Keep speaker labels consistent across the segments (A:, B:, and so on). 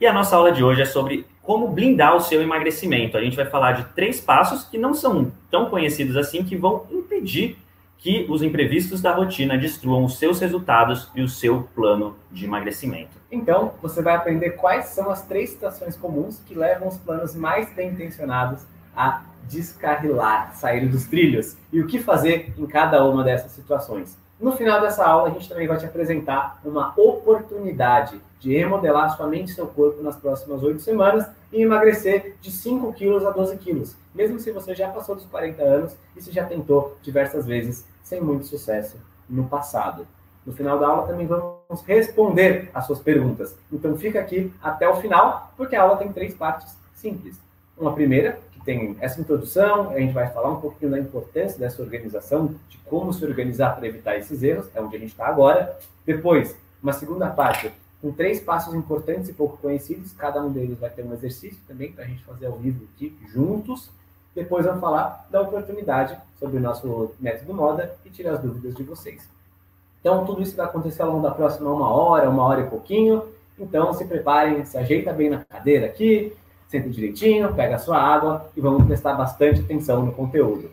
A: E a nossa aula de hoje é sobre como blindar o seu emagrecimento. A gente vai falar de três passos que não são tão conhecidos assim, que vão impedir que os imprevistos da rotina destruam os seus resultados e o seu plano de emagrecimento.
B: Então, você vai aprender quais são as três situações comuns que levam os planos mais bem intencionados a descarrilar, sair dos trilhos e o que fazer em cada uma dessas situações. No final dessa aula, a gente também vai te apresentar uma oportunidade de remodelar sua mente e seu corpo nas próximas oito semanas e emagrecer de 5 quilos a 12 quilos, mesmo se você já passou dos 40 anos e se já tentou diversas vezes sem muito sucesso no passado. No final da aula também vamos responder as suas perguntas. Então fica aqui até o final, porque a aula tem três partes simples. Uma primeira, tem essa introdução, a gente vai falar um pouquinho da importância dessa organização, de como se organizar para evitar esses erros, é onde a gente está agora. Depois, uma segunda parte, com três passos importantes e pouco conhecidos, cada um deles vai ter um exercício também para a gente fazer ao vivo aqui juntos. Depois vamos falar da oportunidade sobre o nosso método moda e tirar as dúvidas de vocês. Então, tudo isso vai acontecer ao longo da próxima uma hora, uma hora e pouquinho. Então, se preparem, se ajeita bem na cadeira aqui, senta direitinho, pega a sua água e vamos prestar bastante atenção no conteúdo.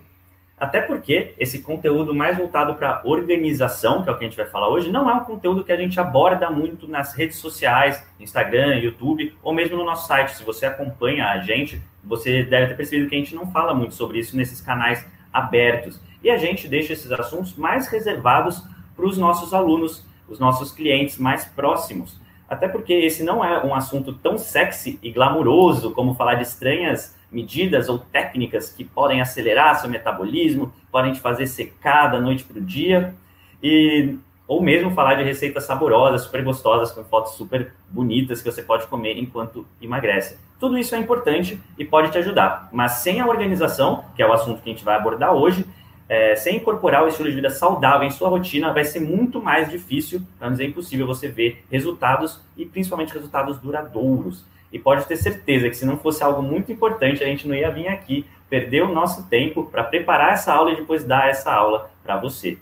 A: Até porque esse conteúdo mais voltado para organização, que é o que a gente vai falar hoje, não é um conteúdo que a gente aborda muito nas redes sociais, Instagram, YouTube, ou mesmo no nosso site. Se você acompanha a gente, você deve ter percebido que a gente não fala muito sobre isso nesses canais abertos. E a gente deixa esses assuntos mais reservados para os nossos alunos, os nossos clientes mais próximos. Até porque esse não é um assunto tão sexy e glamuroso como falar de estranhas medidas ou técnicas que podem acelerar seu metabolismo, podem te fazer secar da noite para o dia, e, ou mesmo falar de receitas saborosas, super gostosas, com fotos super bonitas que você pode comer enquanto emagrece. Tudo isso é importante e pode te ajudar, mas sem a organização, que é o assunto que a gente vai abordar hoje, é, sem incorporar o estilo de vida saudável em sua rotina, vai ser muito mais difícil, para dizer impossível, você ver resultados e principalmente resultados duradouros. E pode ter certeza que se não fosse algo muito importante, a gente não ia vir aqui perder o nosso tempo para preparar essa aula e depois dar essa aula para você.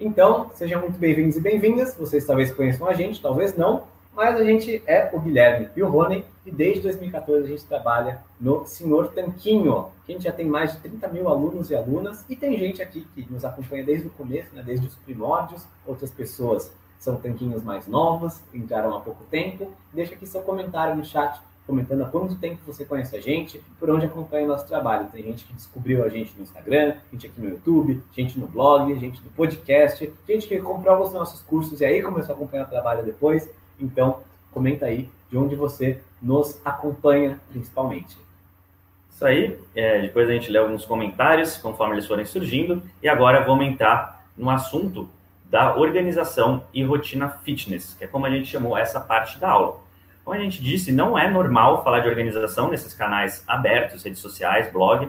B: Então, sejam muito bem-vindos e bem-vindas. Vocês talvez conheçam a gente, talvez não, mas a gente é o Guilherme e o Rony, e desde 2014 a gente trabalha no Senhor Tanquinho, que a gente já tem mais de 30 mil alunos e alunas, e tem gente aqui que nos acompanha desde o começo, né, desde os primórdios, outras pessoas são tanquinhos mais novos, entraram há pouco tempo. Deixa aqui seu comentário no chat, comentando há quanto tempo você conhece a gente, por onde acompanha o nosso trabalho. Tem gente que descobriu a gente no Instagram, gente aqui no YouTube, gente no blog, gente no podcast, gente que comprou os nossos cursos e aí começou a acompanhar o trabalho depois. Então, comenta aí de onde você nos acompanha principalmente.
A: Isso aí, é, depois a gente lê alguns comentários conforme eles forem surgindo. E agora vamos entrar no assunto da organização e rotina fitness, que é como a gente chamou essa parte da aula. Como a gente disse, não é normal falar de organização nesses canais abertos, redes sociais, blog,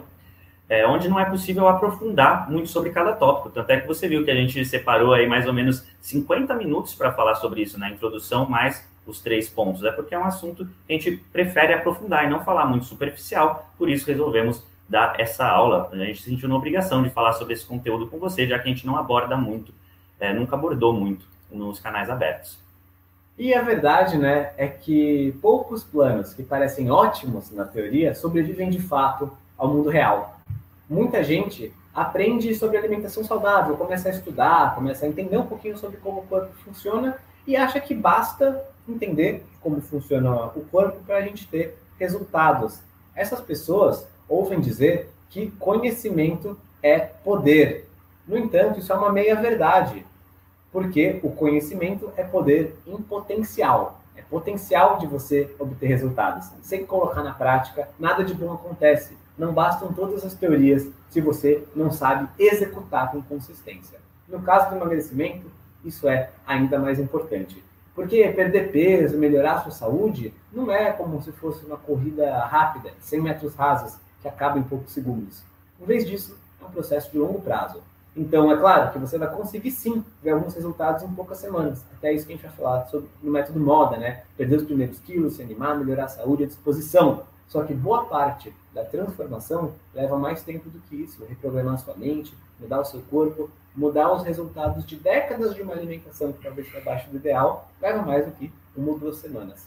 A: é, onde não é possível aprofundar muito sobre cada tópico. Tanto é que você viu que a gente separou aí mais ou menos 50 minutos para falar sobre isso, na introdução, mais os três pontos. É porque é um assunto que a gente prefere aprofundar e não falar muito superficial, por isso resolvemos dar essa aula. A gente se sentiu na obrigação de falar sobre esse conteúdo com você, já que a gente não aborda muito, é, nunca abordou muito nos canais abertos.
B: E a verdade, né, é que poucos planos que parecem ótimos na teoria sobrevivem de fato ao mundo real muita gente aprende sobre alimentação saudável, começa a estudar, começa a entender um pouquinho sobre como o corpo funciona e acha que basta entender como funciona o corpo para a gente ter resultados. Essas pessoas ouvem dizer que conhecimento é poder. No entanto, isso é uma meia-verdade, porque o conhecimento é poder em potencial. É potencial de você obter resultados. Sem colocar na prática, nada de bom acontece não bastam todas as teorias se você não sabe executar com consistência. No caso do emagrecimento, isso é ainda mais importante. Porque perder peso, melhorar a sua saúde, não é como se fosse uma corrida rápida, 100 metros rasos, que acaba em poucos segundos. Em vez disso, é um processo de longo prazo. Então, é claro que você vai conseguir sim ver alguns resultados em poucas semanas. Até isso que a gente vai falar sobre, no método moda, né? Perder os primeiros quilos, se animar, melhorar a saúde e a disposição. Só que boa parte da transformação leva mais tempo do que isso. Reprogramar sua mente, mudar o seu corpo, mudar os resultados de décadas de uma alimentação que talvez está abaixo do ideal, leva mais do que uma ou duas semanas.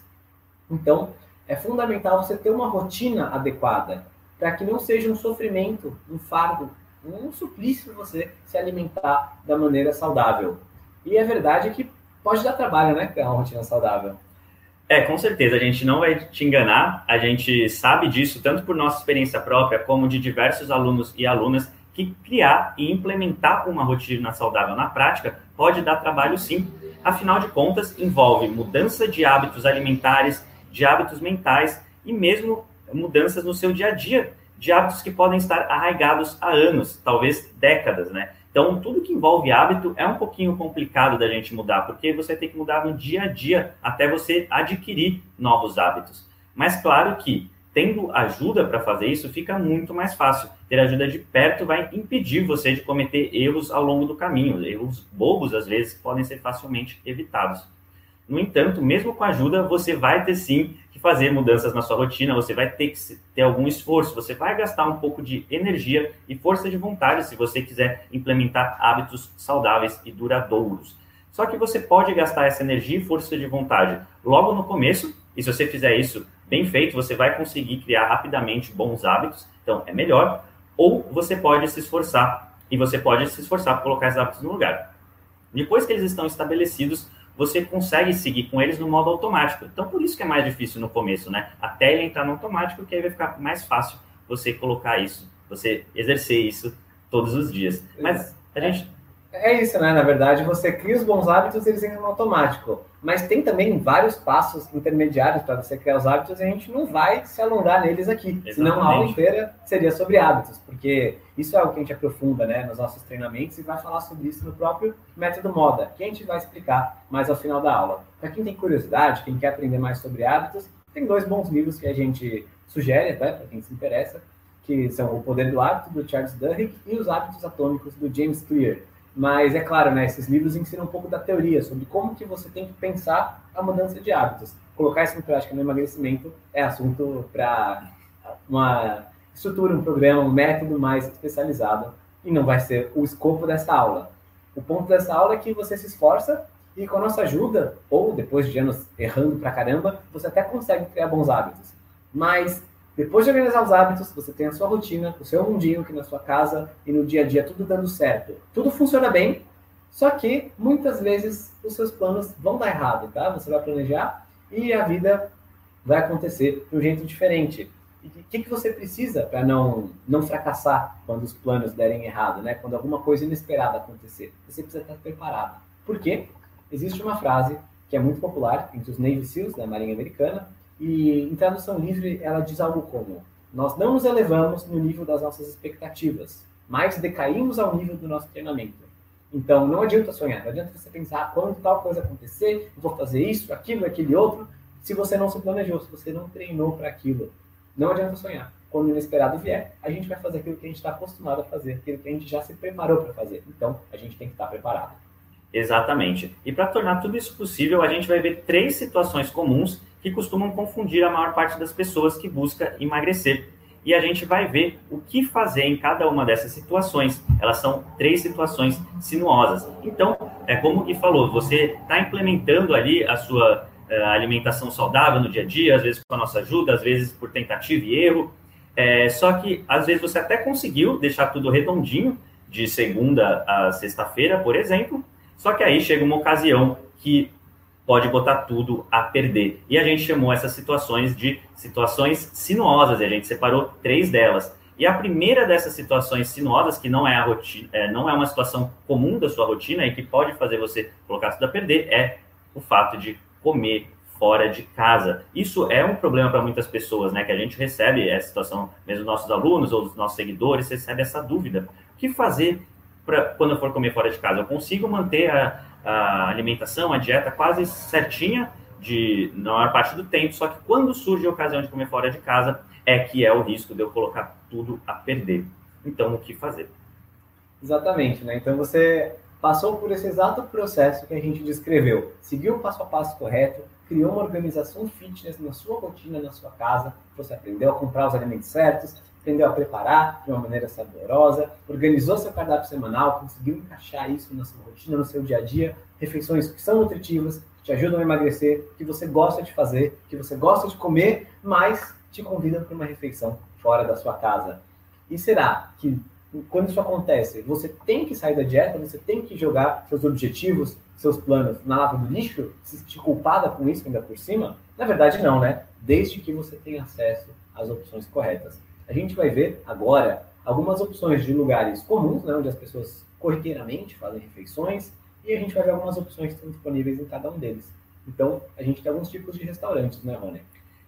B: Então, é fundamental você ter uma rotina adequada para que não seja um sofrimento, um fardo, um suplício você se alimentar da maneira saudável. E é verdade que pode dar trabalho, né, criar uma rotina saudável.
A: É, com certeza, a gente não vai te enganar, a gente sabe disso tanto por nossa experiência própria, como de diversos alunos e alunas, que criar e implementar uma rotina saudável na prática pode dar trabalho sim. Afinal de contas, envolve mudança de hábitos alimentares, de hábitos mentais e mesmo mudanças no seu dia a dia, de hábitos que podem estar arraigados há anos, talvez décadas, né? Então, tudo que envolve hábito é um pouquinho complicado da gente mudar, porque você tem que mudar no dia a dia até você adquirir novos hábitos. Mas, claro que, tendo ajuda para fazer isso, fica muito mais fácil. Ter ajuda de perto vai impedir você de cometer erros ao longo do caminho, erros bobos, às vezes, podem ser facilmente evitados. No entanto, mesmo com ajuda, você vai ter sim que fazer mudanças na sua rotina, você vai ter que ter algum esforço, você vai gastar um pouco de energia e força de vontade se você quiser implementar hábitos saudáveis e duradouros. Só que você pode gastar essa energia e força de vontade logo no começo, e se você fizer isso bem feito, você vai conseguir criar rapidamente bons hábitos, então é melhor. Ou você pode se esforçar, e você pode se esforçar para colocar esses hábitos no lugar. Depois que eles estão estabelecidos, você consegue seguir com eles no modo automático. Então, por isso que é mais difícil no começo, né? Até ele entrar no automático, que aí vai ficar mais fácil você colocar isso, você exercer isso todos os dias. Mas a gente
B: é isso, né? Na verdade, você cria os bons hábitos e eles entram no automático. Mas tem também vários passos intermediários para você criar os hábitos e a gente não vai se alongar neles aqui. Exatamente. Senão a aula inteira seria sobre hábitos, porque isso é o que a gente aprofunda né, nos nossos treinamentos e vai falar sobre isso no próprio método Moda, que a gente vai explicar mais ao final da aula. Para quem tem curiosidade, quem quer aprender mais sobre hábitos, tem dois bons livros que a gente sugere, até para quem se interessa, que são O Poder do Hábito, do Charles Duhigg, e Os Hábitos Atômicos, do James Clear. Mas é claro, né, esses livros ensinam um pouco da teoria sobre como que você tem que pensar a mudança de hábitos. Colocar isso em prática no emagrecimento é assunto para uma estrutura, um programa, um método mais especializado e não vai ser o escopo dessa aula. O ponto dessa aula é que você se esforça e com a nossa ajuda, ou depois de anos errando pra caramba, você até consegue criar bons hábitos. Mas depois de organizar os hábitos, você tem a sua rotina, o seu mundinho aqui na sua casa e no dia a dia tudo dando certo. Tudo funciona bem, só que muitas vezes os seus planos vão dar errado, tá? Você vai planejar e a vida vai acontecer de um jeito diferente. E o que, que você precisa para não, não fracassar quando os planos derem errado, né? Quando alguma coisa inesperada acontecer? Você precisa estar preparado. Por quê? Existe uma frase que é muito popular entre os Navy SEALs da Marinha Americana, e em tradução livre, ela diz algo como: Nós não nos elevamos no nível das nossas expectativas, mas decaímos ao nível do nosso treinamento. Então, não adianta sonhar, não adianta você pensar quando tal coisa acontecer, eu vou fazer isso, aquilo, aquele outro, se você não se planejou, se você não treinou para aquilo. Não adianta sonhar. Quando o inesperado vier, a gente vai fazer aquilo que a gente está acostumado a fazer, aquilo que a gente já se preparou para fazer. Então, a gente tem que estar preparado.
A: Exatamente. E para tornar tudo isso possível, a gente vai ver três situações comuns que costumam confundir a maior parte das pessoas que busca emagrecer. E a gente vai ver o que fazer em cada uma dessas situações. Elas são três situações sinuosas. Então, é como que falou, você está implementando ali a sua uh, alimentação saudável no dia a dia, às vezes com a nossa ajuda, às vezes por tentativa e erro. É, só que às vezes você até conseguiu deixar tudo redondinho, de segunda a sexta-feira, por exemplo. Só que aí chega uma ocasião que pode botar tudo a perder. E a gente chamou essas situações de situações sinuosas, e a gente separou três delas. E a primeira dessas situações sinuosas, que não é, a rotina, é, não é uma situação comum da sua rotina e que pode fazer você colocar tudo a perder, é o fato de comer fora de casa. Isso é um problema para muitas pessoas, né? Que a gente recebe essa situação, mesmo nossos alunos ou os nossos seguidores recebe essa dúvida. O que fazer para quando eu for comer fora de casa? Eu consigo manter a, a alimentação, a dieta quase certinha de na maior parte do tempo, só que quando surge a ocasião de comer fora de casa, é que é o risco de eu colocar tudo a perder. Então, o que fazer?
B: Exatamente, né? Então você passou por esse exato processo que a gente descreveu, seguiu o passo a passo correto, criou uma organização fitness na sua rotina, na sua casa, você aprendeu a comprar os alimentos certos, aprendeu a preparar de uma maneira saborosa, organizou seu cardápio semanal, conseguiu encaixar isso na sua rotina, no seu dia a dia, refeições que são nutritivas, te ajudam a emagrecer, que você gosta de fazer, que você gosta de comer, mas te convidam para uma refeição fora da sua casa. E será que quando isso acontece, você tem que sair da dieta, você tem que jogar seus objetivos, seus planos na lava do lixo, se sentir culpada com isso ainda por cima? Na verdade, não, né? Desde que você tenha acesso às opções corretas. A gente vai ver agora algumas opções de lugares comuns, né, onde as pessoas corriqueiramente fazem refeições, e a gente vai ver algumas opções que estão disponíveis em cada um deles. Então, a gente tem alguns tipos de restaurantes, né, Rony?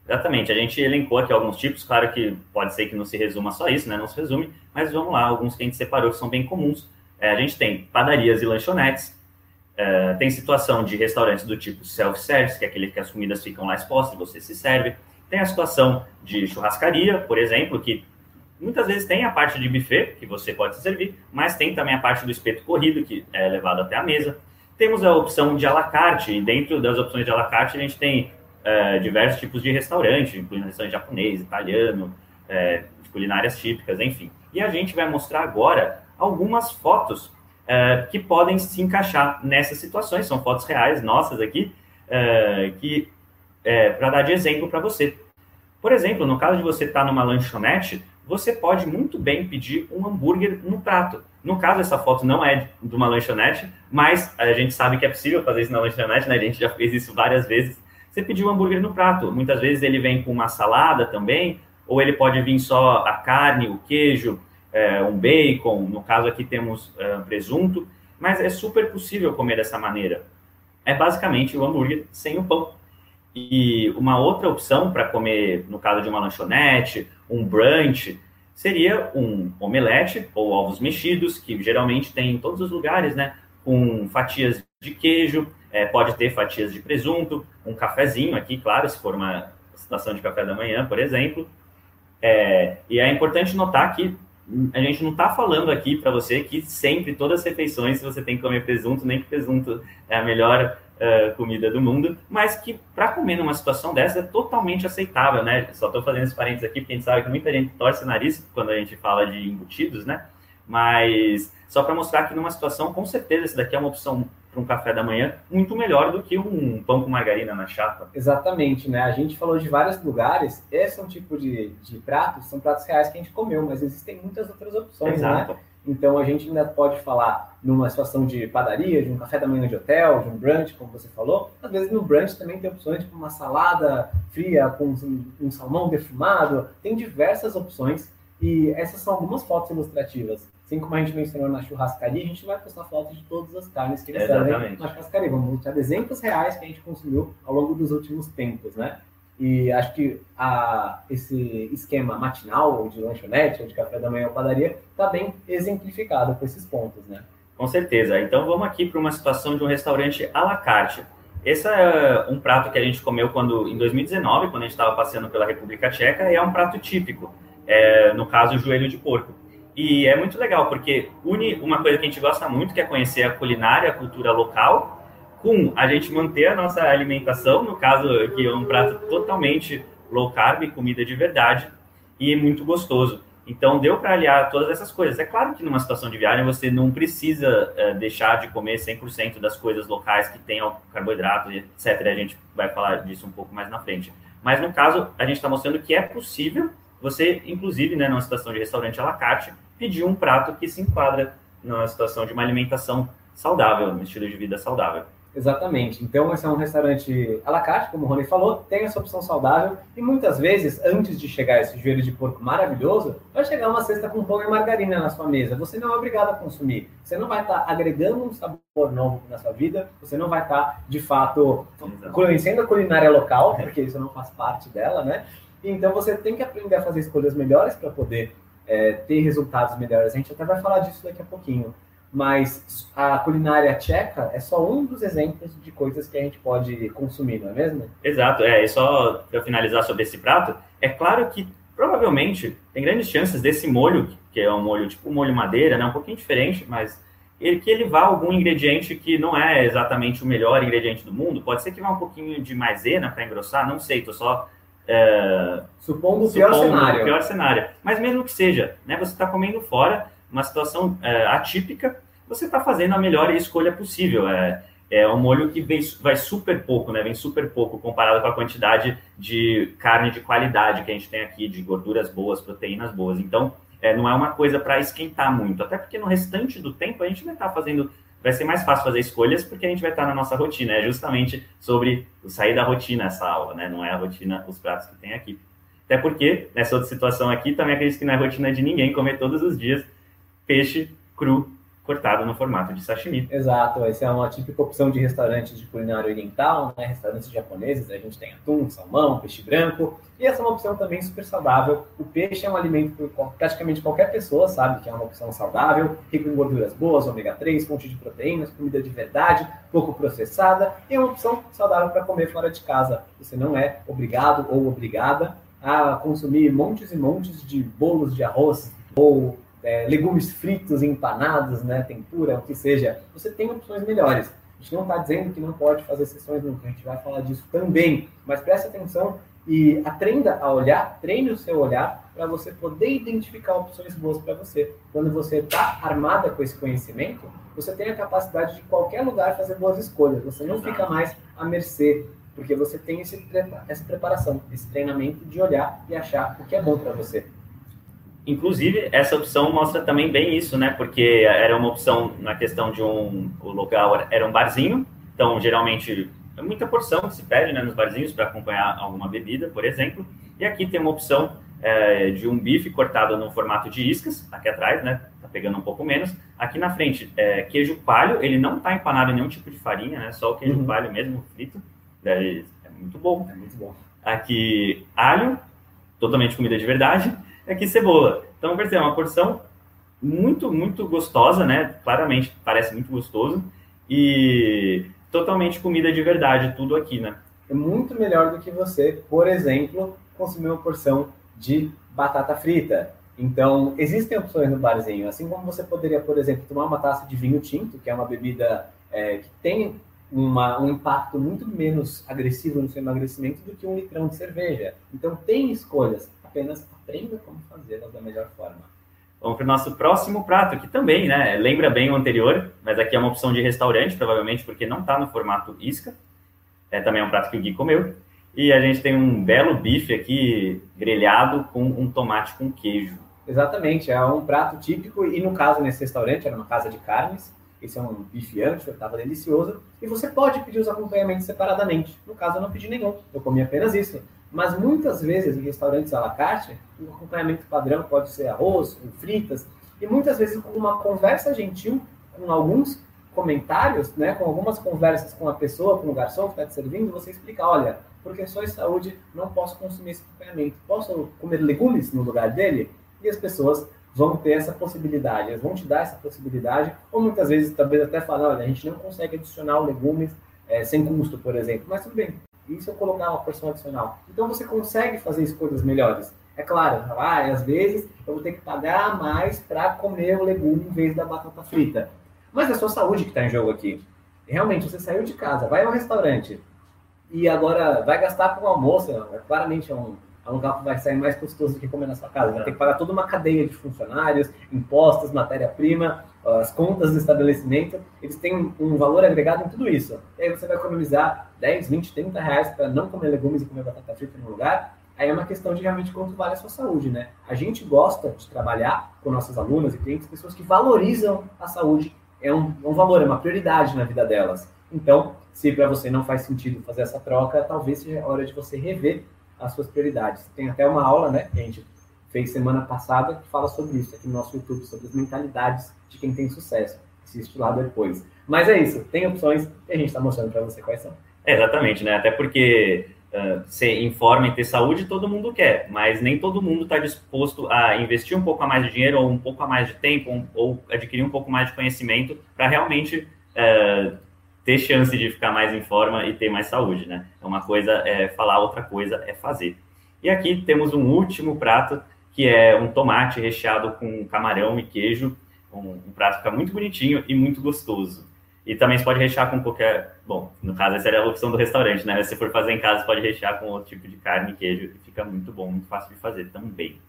A: Exatamente, a gente elencou aqui alguns tipos, claro que pode ser que não se resuma só isso, né? Não se resume, mas vamos lá, alguns que a gente separou que são bem comuns. É, a gente tem padarias e lanchonetes, é, tem situação de restaurantes do tipo self-service, que é aquele que as comidas ficam lá expostas e você se serve. Tem a situação de churrascaria, por exemplo, que muitas vezes tem a parte de buffet, que você pode se servir, mas tem também a parte do espeto corrido, que é levado até a mesa. Temos a opção de à la carte, e dentro das opções de à la carte a gente tem é, diversos tipos de restaurante, incluindo restaurante japonês, italiano, é, de culinárias típicas, enfim. E a gente vai mostrar agora algumas fotos é, que podem se encaixar nessas situações, são fotos reais nossas aqui, é, que é, para dar de exemplo para você. Por exemplo, no caso de você estar tá numa lanchonete, você pode muito bem pedir um hambúrguer no prato. No caso, essa foto não é de uma lanchonete, mas a gente sabe que é possível fazer isso na lanchonete, né? A gente já fez isso várias vezes você pediu um hambúrguer no prato. Muitas vezes ele vem com uma salada também, ou ele pode vir só a carne, o queijo, é, um bacon. No caso aqui temos é, presunto, mas é super possível comer dessa maneira. É basicamente o hambúrguer sem o pão. E uma outra opção para comer, no caso de uma lanchonete, um brunch, seria um omelete ou ovos mexidos, que geralmente tem em todos os lugares, né? Com fatias de queijo, é, pode ter fatias de presunto, um cafezinho aqui, claro, se for uma situação de café da manhã, por exemplo. É, e é importante notar que a gente não está falando aqui para você que sempre, todas as refeições, você tem que comer presunto, nem que presunto é a melhor uh, comida do mundo, mas que para comer numa situação dessa é totalmente aceitável, né? Só estou fazendo esse parênteses aqui porque a gente sabe que muita gente torce o nariz quando a gente fala de embutidos, né? Mas só para mostrar que numa situação, com certeza, esse daqui é uma opção para um café da manhã muito melhor do que um pão com margarina na chapa.
B: Exatamente, né? A gente falou de vários lugares, esse é um tipo de, de pratos, são pratos reais que a gente comeu, mas existem muitas outras opções, né? Exato. né? Então a gente ainda pode falar numa situação de padaria, de um café da manhã de hotel, de um brunch, como você falou. Às vezes no brunch também tem opções tipo uma salada fria com um, salmão defumado. Tem diversas opções e essas são algumas fotos ilustrativas Assim como a gente mencionou na churrascaria, a gente vai postar fotos de todas as carnes que eles servem na churrascaria. Vamos mostrar exemplos reais que a gente consumiu ao longo dos últimos tempos, né? E acho que a, esse esquema matinal, de lanchonete, ou de café da manhã ou padaria, está bem exemplificado com esses pontos, né?
A: Com certeza. Então vamos aqui para uma situação de um restaurante à la carte. Esse é um prato que a gente comeu quando em 2019, quando a gente estava passeando pela República Tcheca, e é um prato típico. É, no caso, o joelho de porco. E é muito legal, porque une uma coisa que a gente gosta muito, que é conhecer a culinária, a cultura local, com a gente manter a nossa alimentação, no caso que é um prato totalmente low carb, comida de verdade, e muito gostoso. Então deu para aliar todas essas coisas. É claro que numa situação de viagem você não precisa é, deixar de comer 100% das coisas locais que tem carboidrato, etc. A gente vai falar disso um pouco mais na frente. Mas no caso, a gente está mostrando que é possível você, inclusive, né, numa situação de restaurante à la carte, pedir um prato que se enquadra numa situação de uma alimentação saudável, um estilo de vida saudável.
B: Exatamente. Então, esse é um restaurante à la carte, como o Rony falou, tem essa opção saudável e muitas vezes, antes de chegar esse joelho de porco maravilhoso, vai chegar uma cesta com pão e margarina na sua mesa. Você não é obrigado a consumir. Você não vai estar agregando um sabor novo na sua vida, você não vai estar, de fato, conhecendo a culinária local, porque isso não faz parte dela, né? Então você tem que aprender a fazer escolhas melhores para poder é, ter resultados melhores. A gente até vai falar disso daqui a pouquinho. Mas a culinária tcheca é só um dos exemplos de coisas que a gente pode consumir, não é mesmo?
A: Exato, é. E só para finalizar sobre esse prato, é claro que provavelmente tem grandes chances desse molho, que é um molho tipo um molho madeira, né, um pouquinho diferente, mas ele, que ele vá algum ingrediente que não é exatamente o melhor ingrediente do mundo. Pode ser que vá um pouquinho de maisena para engrossar, não sei, tô só
B: é, supondo o pior cenário.
A: O pior cenário. Mas mesmo que seja, né, você está comendo fora, uma situação é, atípica, você está fazendo a melhor escolha possível. É, é um molho que vem, vai super pouco, né? Vem super pouco comparado com a quantidade de carne de qualidade que a gente tem aqui, de gorduras boas, proteínas boas. Então, é, não é uma coisa para esquentar muito, até porque no restante do tempo a gente vai estar tá fazendo, vai ser mais fácil fazer escolhas porque a gente vai estar tá na nossa rotina. É justamente sobre sair da rotina essa aula, né? Não é a rotina, os pratos que tem aqui. Até porque, nessa outra situação aqui, também acredito que não é rotina de ninguém comer todos os dias peixe cru cortado no formato de sashimi.
B: Exato, essa é uma típica opção de restaurantes de culinária oriental, né? restaurantes japoneses, a gente tem atum, salmão, peixe branco, e essa é uma opção também super saudável. O peixe é um alimento que praticamente qualquer pessoa sabe que é uma opção saudável, rico em gorduras boas, ômega 3, fonte de proteínas, comida de verdade, pouco processada, e é uma opção saudável para comer fora de casa. Você não é obrigado ou obrigada a consumir montes e montes de bolos de arroz ou é, legumes fritos, empanados, né, tempura, o que seja, você tem opções melhores. A gente não está dizendo que não pode fazer sessões nunca, a gente vai falar disso também, mas preste atenção e aprenda a olhar, treine o seu olhar para você poder identificar opções boas para você. Quando você está armada com esse conhecimento, você tem a capacidade de qualquer lugar fazer boas escolhas. Você não fica mais à mercê, porque você tem esse, essa preparação, esse treinamento de olhar e achar o que é bom para você.
A: Inclusive, essa opção mostra também bem isso, né? Porque era uma opção na questão de um. O local era um barzinho, então geralmente é muita porção que se pede né, nos barzinhos para acompanhar alguma bebida, por exemplo. E aqui tem uma opção é, de um bife cortado no formato de iscas, aqui atrás, né? Tá pegando um pouco menos. Aqui na frente, é, queijo palho, ele não está empanado em nenhum tipo de farinha, né? Só o queijo uhum. palho mesmo, frito. É, é muito bom.
B: É muito bom.
A: Aqui, alho, totalmente comida de verdade aqui cebola. Então, vai ser uma porção muito, muito gostosa, né? Claramente parece muito gostoso. E totalmente comida de verdade, tudo aqui, né?
B: É muito melhor do que você, por exemplo, consumir uma porção de batata frita. Então, existem opções no barzinho. Assim como você poderia, por exemplo, tomar uma taça de vinho tinto, que é uma bebida é, que tem uma, um impacto muito menos agressivo no seu emagrecimento do que um litrão de cerveja. Então, tem escolhas apenas aprenda como fazê-las da melhor forma.
A: Vamos para o nosso próximo prato, que também, né, lembra bem o anterior, mas aqui é uma opção de restaurante, provavelmente, porque não está no formato isca. É também um prato que o Gui comeu. E a gente tem um belo bife aqui, grelhado com um tomate com queijo.
B: Exatamente, é um prato típico, e no caso, nesse restaurante, era uma casa de carnes, esse é um bife ancho, estava delicioso, e você pode pedir os acompanhamentos separadamente. No caso, eu não pedi nenhum, eu comi apenas isso. Mas muitas vezes em restaurantes à la carte, o acompanhamento padrão pode ser arroz, fritas, e muitas vezes com uma conversa gentil, com alguns comentários, né, com algumas conversas com a pessoa, com o garçom que está te servindo, você explica, olha, por questões de saúde não posso consumir esse acompanhamento, posso comer legumes no lugar dele? E as pessoas vão ter essa possibilidade, elas vão te dar essa possibilidade, ou muitas vezes talvez até falar, olha, a gente não consegue adicionar legumes é, sem custo, por exemplo, mas tudo bem, e se eu colocar uma porção adicional? Então você consegue fazer escolhas melhores. É claro, ah, às vezes eu vou ter que pagar mais para comer o legume em vez da batata frita. Mas é a sua saúde que está em jogo aqui. Realmente, você saiu de casa, vai ao restaurante e agora vai gastar com o almoço, claramente é um, é um local que vai sair mais custoso do que comer na sua casa. Vai ter que pagar toda uma cadeia de funcionários, impostos, matéria-prima, as contas do estabelecimento, eles têm um valor agregado em tudo isso. E aí você vai economizar 10, 20, 30 reais para não comer legumes e comer batata frita no lugar. Aí é uma questão de realmente quanto vale a sua saúde, né? A gente gosta de trabalhar com nossas alunas e clientes, pessoas que valorizam a saúde. É um, um valor, é uma prioridade na vida delas. Então, se para você não faz sentido fazer essa troca, talvez seja hora de você rever as suas prioridades. Tem até uma aula, né, que a gente fez semana passada que fala sobre isso aqui no nosso YouTube, sobre as mentalidades de quem tem sucesso. Assiste lá depois. Mas é isso, tem opções e a gente está mostrando para você quais são.
A: É, exatamente, né? Até porque uh, ser informa em ter saúde todo mundo quer, mas nem todo mundo está disposto a investir um pouco a mais de dinheiro ou um pouco a mais de tempo um, ou adquirir um pouco mais de conhecimento para realmente uh, ter chance de ficar mais em forma e ter mais saúde, né? É uma coisa é falar, outra coisa é fazer. E aqui temos um último prato, que é um tomate recheado com camarão e queijo. Um, um prato fica muito bonitinho e muito gostoso. E também você pode rechear com qualquer. Bom, no caso, essa era a opção do restaurante, né? Se for fazer em casa, pode rechear com outro tipo de carne e queijo. E fica muito bom, muito fácil de fazer também.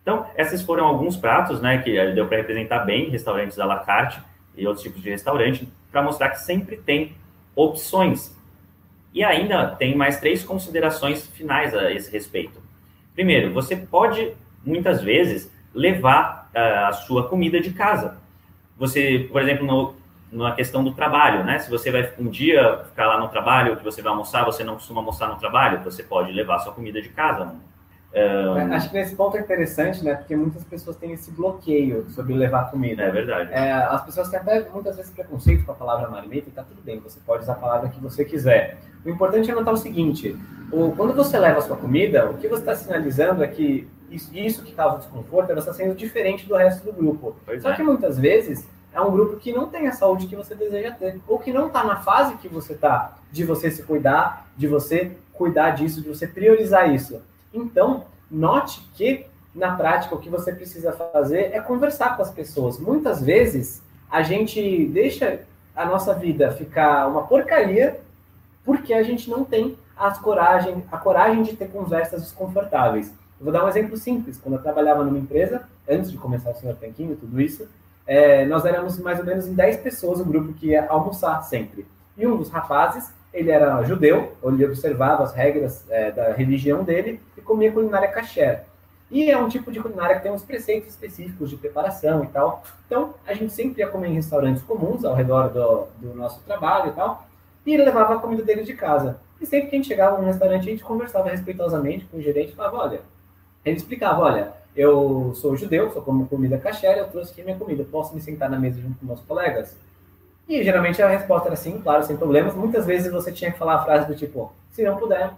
A: Então, esses foram alguns pratos, né? Que deu para representar bem restaurantes à la carte e outros tipos de restaurante, para mostrar que sempre tem opções. E ainda tem mais três considerações finais a esse respeito. Primeiro, você pode, muitas vezes, levar a sua comida de casa. Você, por exemplo, no, na questão do trabalho, né? Se você vai um dia ficar lá no trabalho, que você vai almoçar, você não costuma almoçar no trabalho, você pode levar a sua comida de casa.
B: Um... Acho que nesse ponto é interessante, né? Porque muitas pessoas têm esse bloqueio sobre levar comida.
A: É verdade.
B: É, as pessoas têm até muitas vezes preconceito com a palavra marmita e tá tudo bem, você pode usar a palavra que você quiser. O importante é notar o seguinte: o, quando você leva a sua comida, o que você está sinalizando é que isso, isso que causa desconforto é você está sendo diferente do resto do grupo. Pois Só é. que muitas vezes é um grupo que não tem a saúde que você deseja ter, ou que não está na fase que você está, de você se cuidar, de você cuidar disso, de você priorizar isso. Então, note que, na prática, o que você precisa fazer é conversar com as pessoas. Muitas vezes, a gente deixa a nossa vida ficar uma porcaria porque a gente não tem as coragem, a coragem de ter conversas desconfortáveis. Eu vou dar um exemplo simples. Quando eu trabalhava numa empresa, antes de começar o Senhor Tanquinho tudo isso, é, nós éramos mais ou menos em 10 pessoas, um grupo que ia almoçar sempre. E um dos rapazes, ele era judeu, ele observava as regras é, da religião dele e comia culinária kasher. E é um tipo de culinária que tem uns preceitos específicos de preparação e tal. Então, a gente sempre ia comer em restaurantes comuns ao redor do, do nosso trabalho e tal. E ele levava a comida dele de casa. E sempre que a gente chegava num restaurante, a gente conversava respeitosamente com o gerente e falava, olha... Ele explicava, olha, eu sou judeu, sou como comida kasher, eu trouxe aqui minha comida. Posso me sentar na mesa junto com meus colegas? E geralmente a resposta era sim, claro, sem problemas. Muitas vezes você tinha que falar a frase do tipo: se não puder,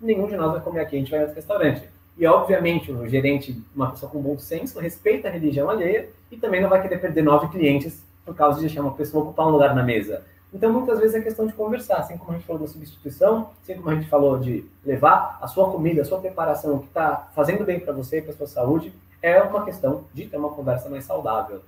B: nenhum de nós vai comer aqui, a gente vai em outro restaurante. E obviamente o gerente, uma pessoa com bom senso, respeita a religião alheia e também não vai querer perder nove clientes por causa de deixar uma pessoa ocupar um lugar na mesa. Então, muitas vezes é questão de conversar, assim como a gente falou da substituição, assim como a gente falou de levar a sua comida, a sua preparação, o que está fazendo bem para você e para sua saúde, é uma questão de ter uma conversa mais saudável.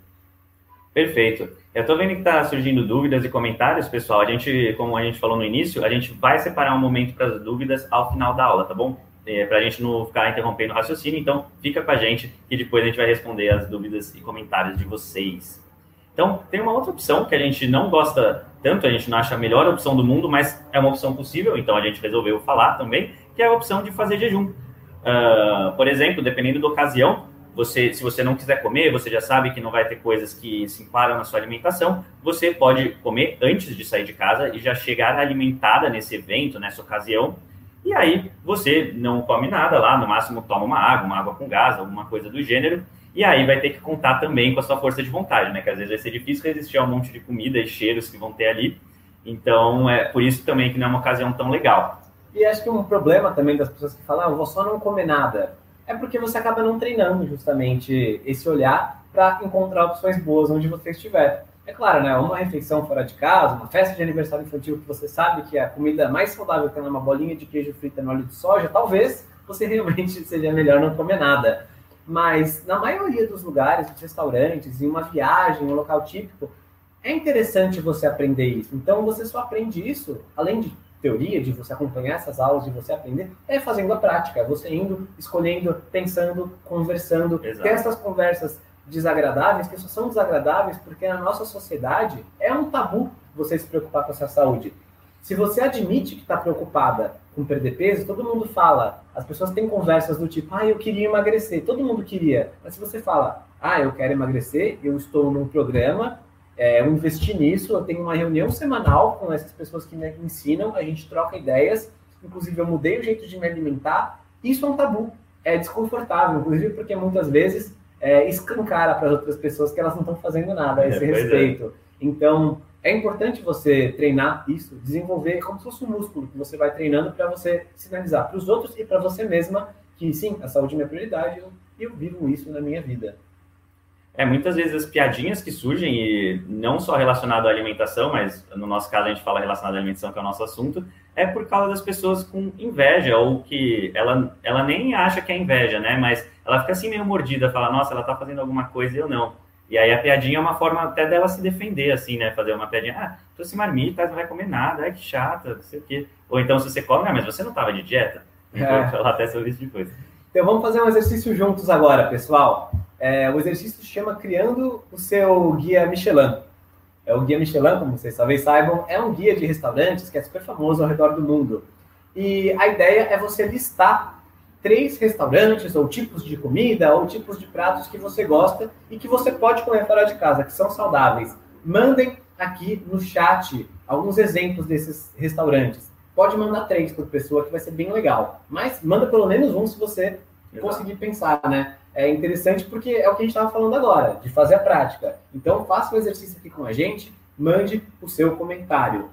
A: Perfeito. Eu estou vendo que está surgindo dúvidas e comentários, pessoal. A gente, como a gente falou no início, a gente vai separar um momento para as dúvidas ao final da aula, tá bom? É, para a gente não ficar interrompendo o raciocínio, então fica com a gente e depois a gente vai responder as dúvidas e comentários de vocês. Então, tem uma outra opção que a gente não gosta tanto, a gente não acha a melhor opção do mundo, mas é uma opção possível, então a gente resolveu falar também, que é a opção de fazer jejum. Uh, por exemplo, dependendo da ocasião, você, se você não quiser comer, você já sabe que não vai ter coisas que se enquadram na sua alimentação, você pode comer antes de sair de casa e já chegar alimentada nesse evento, nessa ocasião, e aí você não come nada lá, no máximo toma uma água, uma água com gás, alguma coisa do gênero, e aí vai ter que contar também com a sua força de vontade, né? Que às vezes vai ser difícil resistir a um monte de comida e cheiros que vão ter ali. Então, é por isso também que não é uma ocasião tão legal.
B: E acho que um problema também das pessoas que falam, ah, eu vou só não comer nada, é porque você acaba não treinando justamente esse olhar para encontrar opções boas onde você estiver. É claro, né? Uma refeição fora de casa, uma festa de aniversário infantil que você sabe que a comida mais saudável que é uma bolinha de queijo frita no óleo de soja, talvez você realmente seja melhor não comer nada. Mas na maioria dos lugares, dos restaurantes, em uma viagem, um local típico, é interessante você aprender isso. Então você só aprende isso, além de teoria, de você acompanhar essas aulas, de você aprender, é fazendo a prática, você indo, escolhendo, pensando, conversando, Exato. ter essas conversas desagradáveis, que só são desagradáveis porque na nossa sociedade é um tabu você se preocupar com a sua saúde. Se você admite que está preocupada com perder peso, todo mundo fala. As pessoas têm conversas do tipo, ah, eu queria emagrecer. Todo mundo queria. Mas se você fala, ah, eu quero emagrecer, eu estou num programa, é, eu investi nisso, eu tenho uma reunião semanal com essas pessoas que me ensinam, a gente troca ideias, inclusive eu mudei o jeito de me alimentar. Isso é um tabu, é desconfortável, inclusive porque muitas vezes é, escancara para as outras pessoas que elas não estão fazendo nada a esse é, é. respeito. Então, é importante você treinar isso, desenvolver como se fosse um músculo que você vai treinando para você sinalizar para os outros e para você mesma que sim, a saúde é minha prioridade e eu vivo isso na minha vida.
A: É, muitas vezes as piadinhas que surgem, e não só relacionado à alimentação, mas no nosso caso a gente fala relacionado à alimentação, que é o nosso assunto, é por causa das pessoas com inveja, ou que ela, ela nem acha que é inveja, né? Mas ela fica assim meio mordida, fala, nossa, ela tá fazendo alguma coisa e eu não. E aí a piadinha é uma forma até dela se defender, assim, né? Fazer uma piadinha, ah, trouxe marmita, não vai comer nada, ai que chata, não sei o quê. Ou então se você come, ah, mas você não estava de dieta? É. Vou falar até sobre isso depois.
B: Então vamos fazer um exercício juntos agora, pessoal. É, o exercício se chama Criando o seu Guia Michelin. É o Guia Michelin, como vocês talvez saibam, é um guia de restaurantes que é super famoso ao redor do mundo. E a ideia é você listar três restaurantes ou tipos de comida ou tipos de pratos que você gosta e que você pode comer fora de casa, que são saudáveis. Mandem aqui no chat alguns exemplos desses restaurantes. Pode mandar três por pessoa, que vai ser bem legal. Mas manda pelo menos um se você Exato. conseguir pensar, né? É interessante porque é o que a gente estava falando agora, de fazer a prática. Então, faça o exercício aqui com a gente, mande o seu comentário.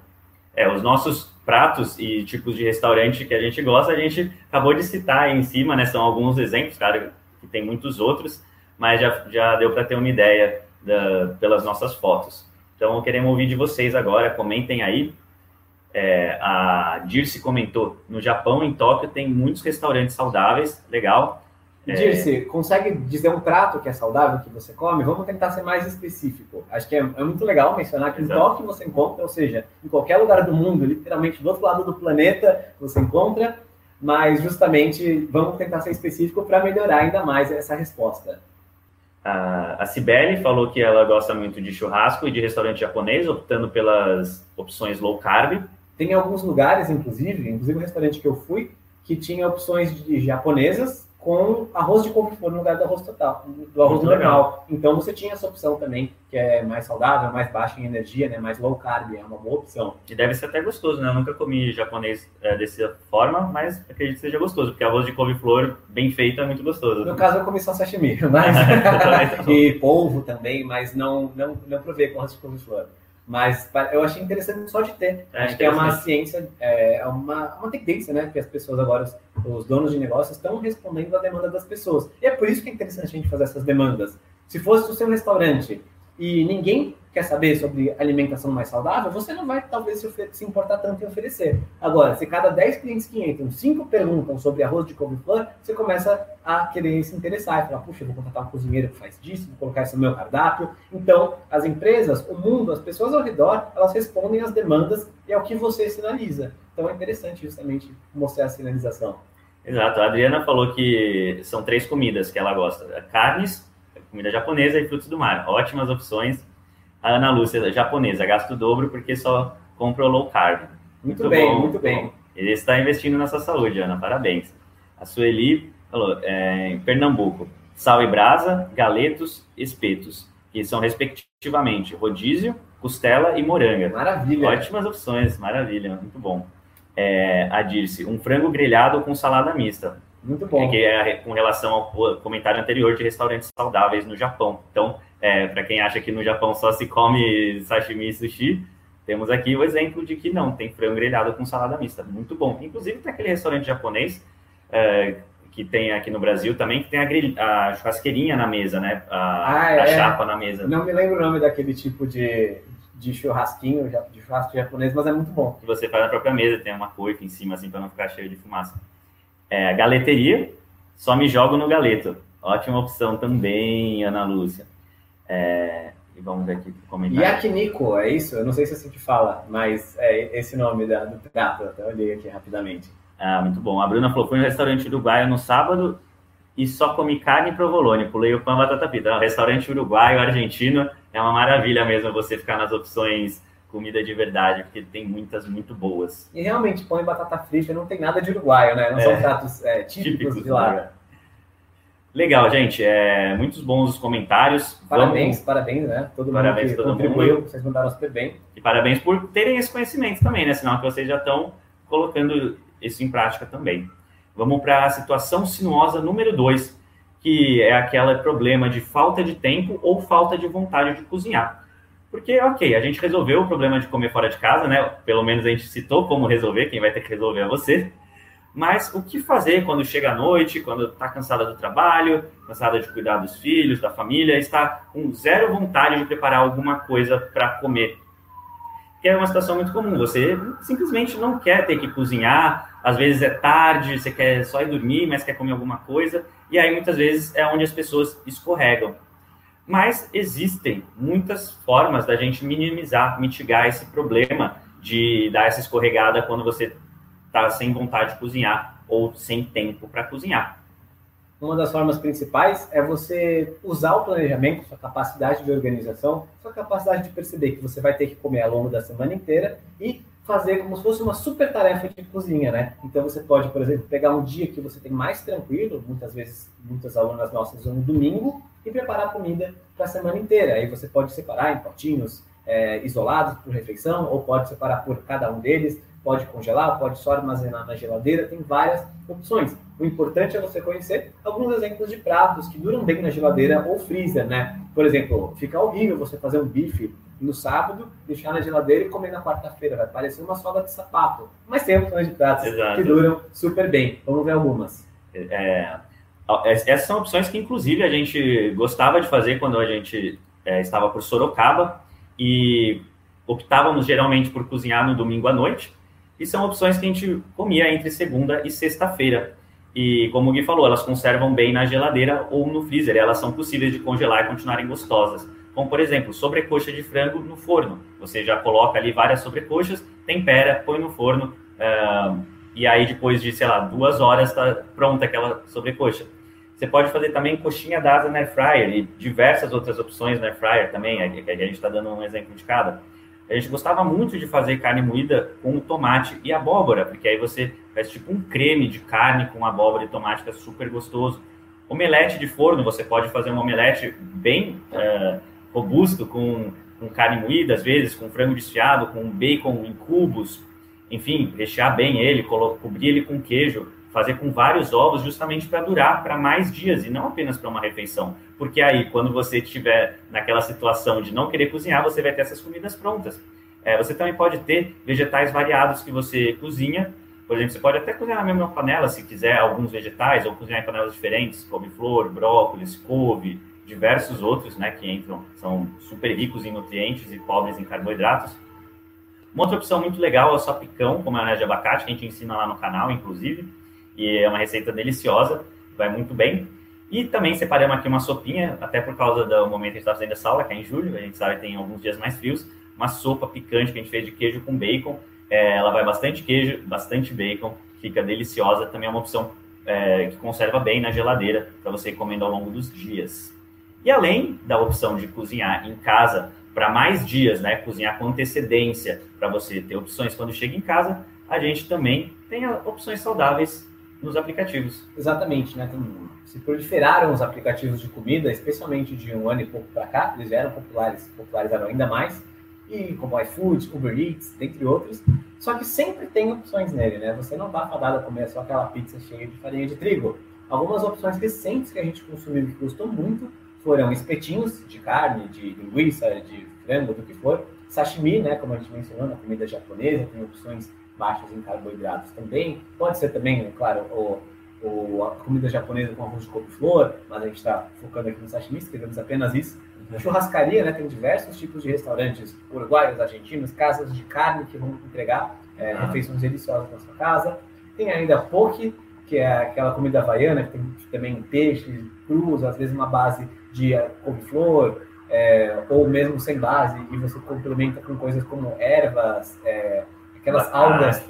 A: É, os nossos pratos e tipos de restaurante que a gente gosta, a gente acabou de citar aí em cima, né? São alguns exemplos, claro que tem muitos outros, mas já, já deu para ter uma ideia da, pelas nossas fotos. Então, queremos ouvir de vocês agora, comentem aí. É, a Dirce comentou, no Japão, em Tóquio, tem muitos restaurantes saudáveis, legal.
B: É... Dirce, consegue dizer um prato que é saudável que você come? Vamos tentar ser mais específico. Acho que é, é muito legal mencionar que Exato. em você encontra, ou seja, em qualquer lugar do mundo, literalmente do outro lado do planeta, você encontra, mas justamente vamos tentar ser específico para melhorar ainda mais essa resposta.
A: A, a Cibele falou que ela gosta muito de churrasco e de restaurante japonês, optando pelas opções low carb.
B: Tem alguns lugares, inclusive, inclusive o restaurante que eu fui, que tinha opções de japonesas com arroz de couve-flor no lugar do arroz total, do arroz Muito normal. Legal. Então você tinha essa opção também, que é mais saudável, mais baixa em energia, né, mais low carb, é uma boa opção.
A: E deve ser até gostoso, né? Eu nunca comi japonês é, dessa forma, mas acredito que seja gostoso, porque arroz de couve-flor bem feito é muito gostoso.
B: No caso eu comi só sashimi, mas e polvo também, mas não não não provei com arroz de couve-flor. Mas eu achei interessante só de ter. É, Acho que é uma ciência, é uma, uma tendência, né? Que as pessoas agora, os donos de negócios, estão respondendo à demanda das pessoas. E é por isso que é interessante a gente fazer essas demandas. Se fosse o seu restaurante e ninguém quer saber sobre alimentação mais saudável, você não vai talvez se, se importar tanto em oferecer. Agora, se cada 10 clientes que entram, 5 perguntam sobre arroz de couve-flor, você começa a querer se interessar e falar, puxa, vou contratar um cozinheiro que faz disso, vou colocar isso no meu cardápio. Então, as empresas, o mundo, as pessoas ao redor, elas respondem às demandas e é o que você sinaliza. Então, é interessante justamente mostrar a sinalização.
A: Exato. A Adriana falou que são três comidas que ela gosta: carnes, comida japonesa e frutos do mar. Ótimas opções. A Ana Lúcia, japonesa, gasta o dobro porque só compra o low carb.
B: Muito, muito bem, bom, muito bem.
A: Ele está investindo na sua saúde, Ana, parabéns. A Sueli falou, é, em Pernambuco, sal e brasa, galetos, espetos, que são respectivamente rodízio, costela e moranga.
B: Maravilha.
A: Ótimas opções, maravilha, muito bom. É, a Dirce, um frango grelhado com salada mista.
B: Muito bom.
A: É, que é com relação ao comentário anterior de restaurantes saudáveis no Japão. Então, é, para quem acha que no Japão só se come sashimi e sushi, temos aqui o exemplo de que não, tem frango grelhado com salada mista. Muito bom. Inclusive, tem aquele restaurante japonês é, que tem aqui no Brasil também, que tem a, gril... a churrasqueirinha na mesa, né? A, ah, é. a chapa na mesa.
B: Não me lembro o nome daquele tipo de, de churrasquinho, de churrasco japonês, mas é muito bom.
A: Que você faz na própria mesa, tem uma coifa em cima, assim, para não ficar cheio de fumaça. É, galeteria, só me jogo no galeto. Ótima opção também, Ana Lúcia. É, e vamos ver aqui o comentário.
B: Yakinico, é isso? Eu não sei se assim que fala, mas é esse nome da, do prato. Até olhei aqui rapidamente.
A: Ah, muito bom. A Bruna falou: fui no restaurante uruguaio no sábado e só comi carne e provolone. Pulei o pão e batata frita. Restaurante uruguaio, argentino, é uma maravilha mesmo você ficar nas opções comida de verdade, porque tem muitas muito boas.
B: E realmente, pão e batata frita não tem nada de uruguaio, né? Não é, são pratos é, típicos, típicos, de lá.
A: Legal, gente. É, muitos bons os comentários.
B: Parabéns, Vamos... parabéns, né? Todo parabéns mundo que todo contribuiu, mundo. vocês mandaram super bem.
A: E parabéns por terem esse conhecimento também, né? Sinal que vocês já estão colocando isso em prática também. Vamos para a situação sinuosa número 2, que é aquele problema de falta de tempo ou falta de vontade de cozinhar. Porque, ok, a gente resolveu o problema de comer fora de casa, né? Pelo menos a gente citou como resolver, quem vai ter que resolver é você. Mas o que fazer quando chega a noite, quando está cansada do trabalho, cansada de cuidar dos filhos, da família, está com zero vontade de preparar alguma coisa para comer? Que é uma situação muito comum. Você simplesmente não quer ter que cozinhar, às vezes é tarde, você quer só ir dormir, mas quer comer alguma coisa, e aí muitas vezes é onde as pessoas escorregam. Mas existem muitas formas da gente minimizar, mitigar esse problema de dar essa escorregada quando você está sem vontade de cozinhar ou sem tempo para cozinhar.
B: Uma das formas principais é você usar o planejamento, sua capacidade de organização, sua capacidade de perceber que você vai ter que comer ao longo da semana inteira e fazer como se fosse uma super tarefa de cozinha, né? Então você pode, por exemplo, pegar um dia que você tem mais tranquilo, muitas vezes, muitas alunas nossas vão no domingo, e preparar comida para a semana inteira. Aí você pode separar em potinhos é, isolados por refeição, ou pode separar por cada um deles, pode congelar, pode só armazenar na geladeira, tem várias opções. O importante é você conhecer alguns exemplos de pratos que duram bem na geladeira ou freezer, né? Por exemplo, fica horrível você fazer um bife no sábado, deixar na geladeira e comer na quarta-feira, vai parecer uma sola de sapato. Mas tem opções de pratos Exato. que duram super bem. Vamos ver algumas.
A: É, essas são opções que, inclusive, a gente gostava de fazer quando a gente é, estava por Sorocaba e optávamos geralmente por cozinhar no domingo à noite. E são opções que a gente comia entre segunda e sexta-feira. E como o Gui falou, elas conservam bem na geladeira ou no freezer. Elas são possíveis de congelar e continuarem gostosas. Como, por exemplo, sobrecoxa de frango no forno. Você já coloca ali várias sobrecoxas, tempera, põe no forno. Uh, e aí, depois de, sei lá, duas horas, está pronta aquela sobrecoxa. Você pode fazer também coxinha da asa na air fryer e diversas outras opções na air fryer também, a gente está dando um exemplo de cada. A gente gostava muito de fazer carne moída com tomate e abóbora, porque aí você faz tipo um creme de carne com abóbora e tomate que é super gostoso. Omelete de forno, você pode fazer um omelete bem uh, robusto com, com carne moída, às vezes, com frango desfiado, com bacon em cubos, enfim, rechear bem ele, cobrir ele com queijo, fazer com vários ovos justamente para durar para mais dias e não apenas para uma refeição. Porque aí, quando você estiver naquela situação de não querer cozinhar, você vai ter essas comidas prontas. É, você também pode ter vegetais variados que você cozinha. Por exemplo, você pode até cozinhar na mesma panela, se quiser, alguns vegetais, ou cozinhar em panelas diferentes, couve-flor, brócolis, couve, diversos outros, né, que entram, são super ricos em nutrientes e pobres em carboidratos. Uma outra opção muito legal é o sapicão com maionese de abacate, que a gente ensina lá no canal, inclusive, e é uma receita deliciosa, vai muito bem. E também separamos aqui uma sopinha, até por causa do momento que a gente está fazendo essa aula, que é em julho, a gente sabe que tem alguns dias mais frios, uma sopa picante que a gente fez de queijo com bacon. É, ela vai bastante queijo, bastante bacon, fica deliciosa. Também é uma opção é, que conserva bem na geladeira para você comendo ao longo dos dias. E além da opção de cozinhar em casa para mais dias, né, cozinhar com antecedência para você ter opções quando chega em casa, a gente também tem opções saudáveis nos aplicativos.
B: Exatamente, né? Tem, se proliferaram os aplicativos de comida, especialmente de um ano e pouco para cá, eles eram populares, popularizaram ainda mais, e como iFood, Uber Eats, dentre outros. Só que sempre tem opções nele, né? Você não está fadado a comer só aquela pizza cheia de farinha de trigo. Algumas opções recentes que a gente consumiu que gostou muito foram espetinhos de carne, de linguiça, de frango, do que for. Sashimi, né, como a gente mencionou, na comida japonesa, tem opções baixas em carboidratos também. Pode ser também, claro, o, o, a comida japonesa com arroz de couve-flor, mas a gente está focando aqui no sashimi, escrevemos apenas isso. Uhum. Churrascaria, né, tem diversos tipos de restaurantes uruguaios, argentinos, casas de carne que vão entregar é, ah. refeições deliciosas na sua casa. Tem ainda poke, que é aquela comida havaiana, que tem também peixes crus, às vezes uma base de couve-flor, é, ou mesmo sem base, e você complementa com coisas como ervas, é, aquelas algas,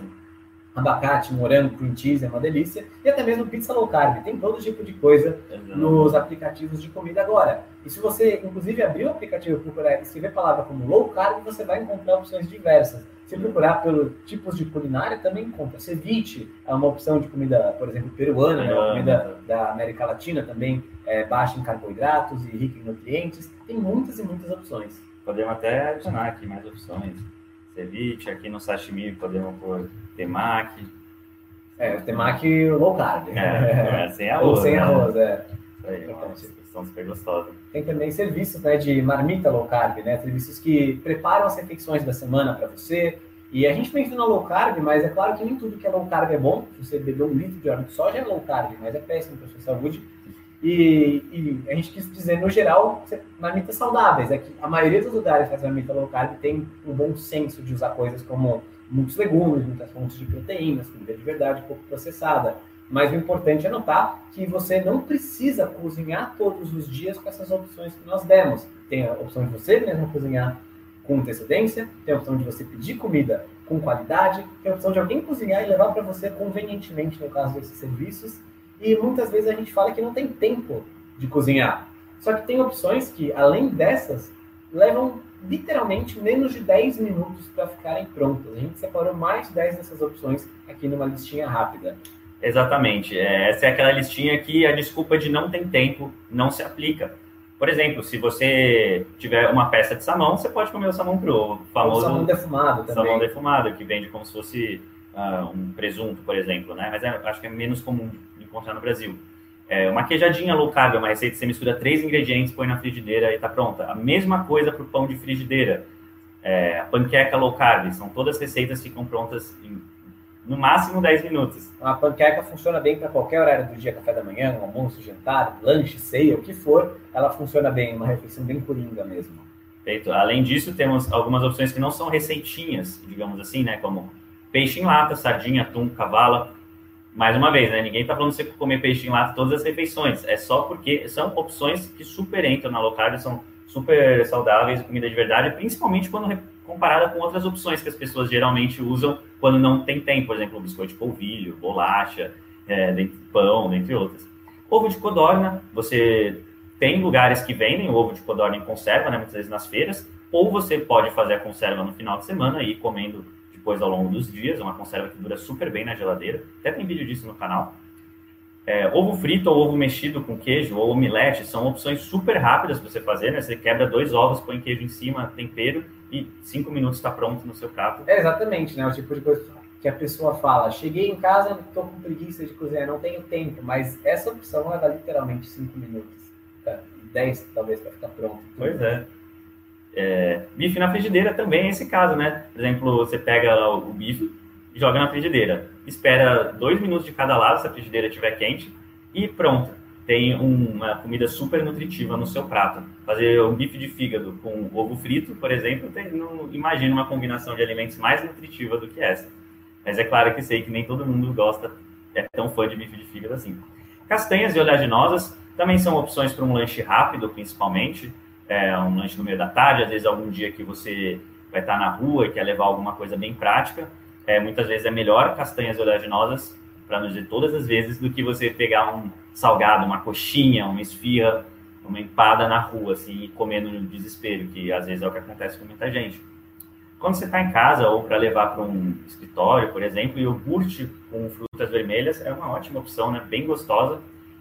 B: abacate, morango, cream cheese, é uma delícia, e até mesmo pizza low carb, tem todo tipo de coisa nos aplicativos de comida agora. E se você, inclusive, abrir o aplicativo e procurar escrever a palavra como low carb, você vai encontrar opções diversas. Se procurar pelo tipos de culinária, também encontra. Ceviche é uma opção de comida, por exemplo, peruana, é, uma comida da América Latina também, é, baixa em carboidratos e rica em nutrientes. Tem muitas e muitas opções.
A: Podemos até adicionar aqui mais opções. Ceviche, aqui no sashimi podemos pôr temaki.
B: É, temaki low carb.
A: É, é sem arroz.
B: Ou sem né? arroz, é.
A: Isso aí, são super gostosas.
B: Tem também serviços né, de marmita low carb, né? Serviços que preparam as refeições da semana para você. E a gente menciona low carb, mas é claro que nem tudo que é low carb é bom. Se você beber um litro de óleo de soja é low carb, mas é péssimo para a sua saúde. E, e, a gente quis dizer, no geral, marmitas saudáveis. É que a maioria dos lugares que faz marmita low carb tem um bom senso de usar coisas como muitos legumes, muitas fontes de proteínas, comida de verdade, pouco processada. Mas o importante é notar que você não precisa cozinhar todos os dias com essas opções que nós demos. Tem a opção de você mesmo cozinhar com antecedência, tem a opção de você pedir comida com qualidade, tem a opção de alguém cozinhar e levar para você convenientemente, no caso desses serviços. E muitas vezes a gente fala que não tem tempo de cozinhar. Só que tem opções que, além dessas, levam literalmente menos de 10 minutos para ficarem prontas. A gente separou mais de 10 dessas opções aqui numa listinha rápida.
A: Exatamente. É, essa é aquela listinha que a desculpa de não ter tempo não se aplica. Por exemplo, se você tiver uma peça de salmão, você pode comer o salmão cru,
B: famoso o salmão defumado também.
A: Salmão defumado, que vende como se fosse uh, um presunto, por exemplo, né? Mas é, acho que é menos comum encontrar no Brasil. É, uma queijadinha low carb, uma receita que você mistura três ingredientes, põe na frigideira e está pronta. A mesma coisa para o pão de frigideira. É, a panqueca low carb, são todas receitas que ficam prontas em no máximo 10 minutos.
B: A panqueca funciona bem para qualquer horário do dia, café da manhã, almoço, jantar, lanche, ceia, o que for, ela funciona bem, uma refeição bem coringa mesmo.
A: Feito. Além disso, temos algumas opções que não são receitinhas, digamos assim, né, como peixe em lata, sardinha, atum, cavala. Mais uma vez, né, ninguém está falando você comer peixe em lata todas as refeições, é só porque são opções que super entram na carb, são super saudáveis, comida de verdade, principalmente quando comparada com outras opções que as pessoas geralmente usam quando não tem tempo, por exemplo, biscoito de polvilho, bolacha, é, pão, dentre outras. Ovo de codorna, você tem lugares que vendem o ovo de codorna em conserva, né, muitas vezes nas feiras, ou você pode fazer a conserva no final de semana e ir comendo depois ao longo dos dias, é uma conserva que dura super bem na geladeira, até tem vídeo disso no canal. É, ovo frito ou ovo mexido com queijo ou omelete são opções super rápidas para você fazer, né? Você quebra dois ovos, põe queijo em cima, tempero e cinco minutos está pronto no seu prato.
B: É exatamente, né? O tipo de coisa que a pessoa fala: cheguei em casa, estou com preguiça de cozinhar, não tenho tempo, mas essa opção leva literalmente cinco minutos, tá? dez talvez para ficar pronto.
A: Pois é. É. Bife na frigideira também é esse caso, né? Por exemplo, você pega o bife, joga na frigideira. Espera dois minutos de cada lado, se a frigideira estiver quente, e pronto. Tem uma comida super nutritiva no seu prato. Fazer um bife de fígado com ovo frito, por exemplo, tem, não imagino uma combinação de alimentos mais nutritiva do que essa. Mas é claro que sei que nem todo mundo gosta, é tão fã de bife de fígado assim. Castanhas e oleaginosas também são opções para um lanche rápido, principalmente. É, um lanche no meio da tarde, às vezes algum dia que você vai estar na rua e quer levar alguma coisa bem prática é, muitas vezes é melhor castanhas oleaginosas, para não dizer todas as vezes, do que você pegar um salgado, uma coxinha, uma esfirra, uma empada na rua, assim, e no desespero, que às vezes é o que acontece com muita gente. Quando você está em casa ou para levar para um escritório, por exemplo, iogurte com frutas vermelhas é uma ótima opção, né? Bem gostosa,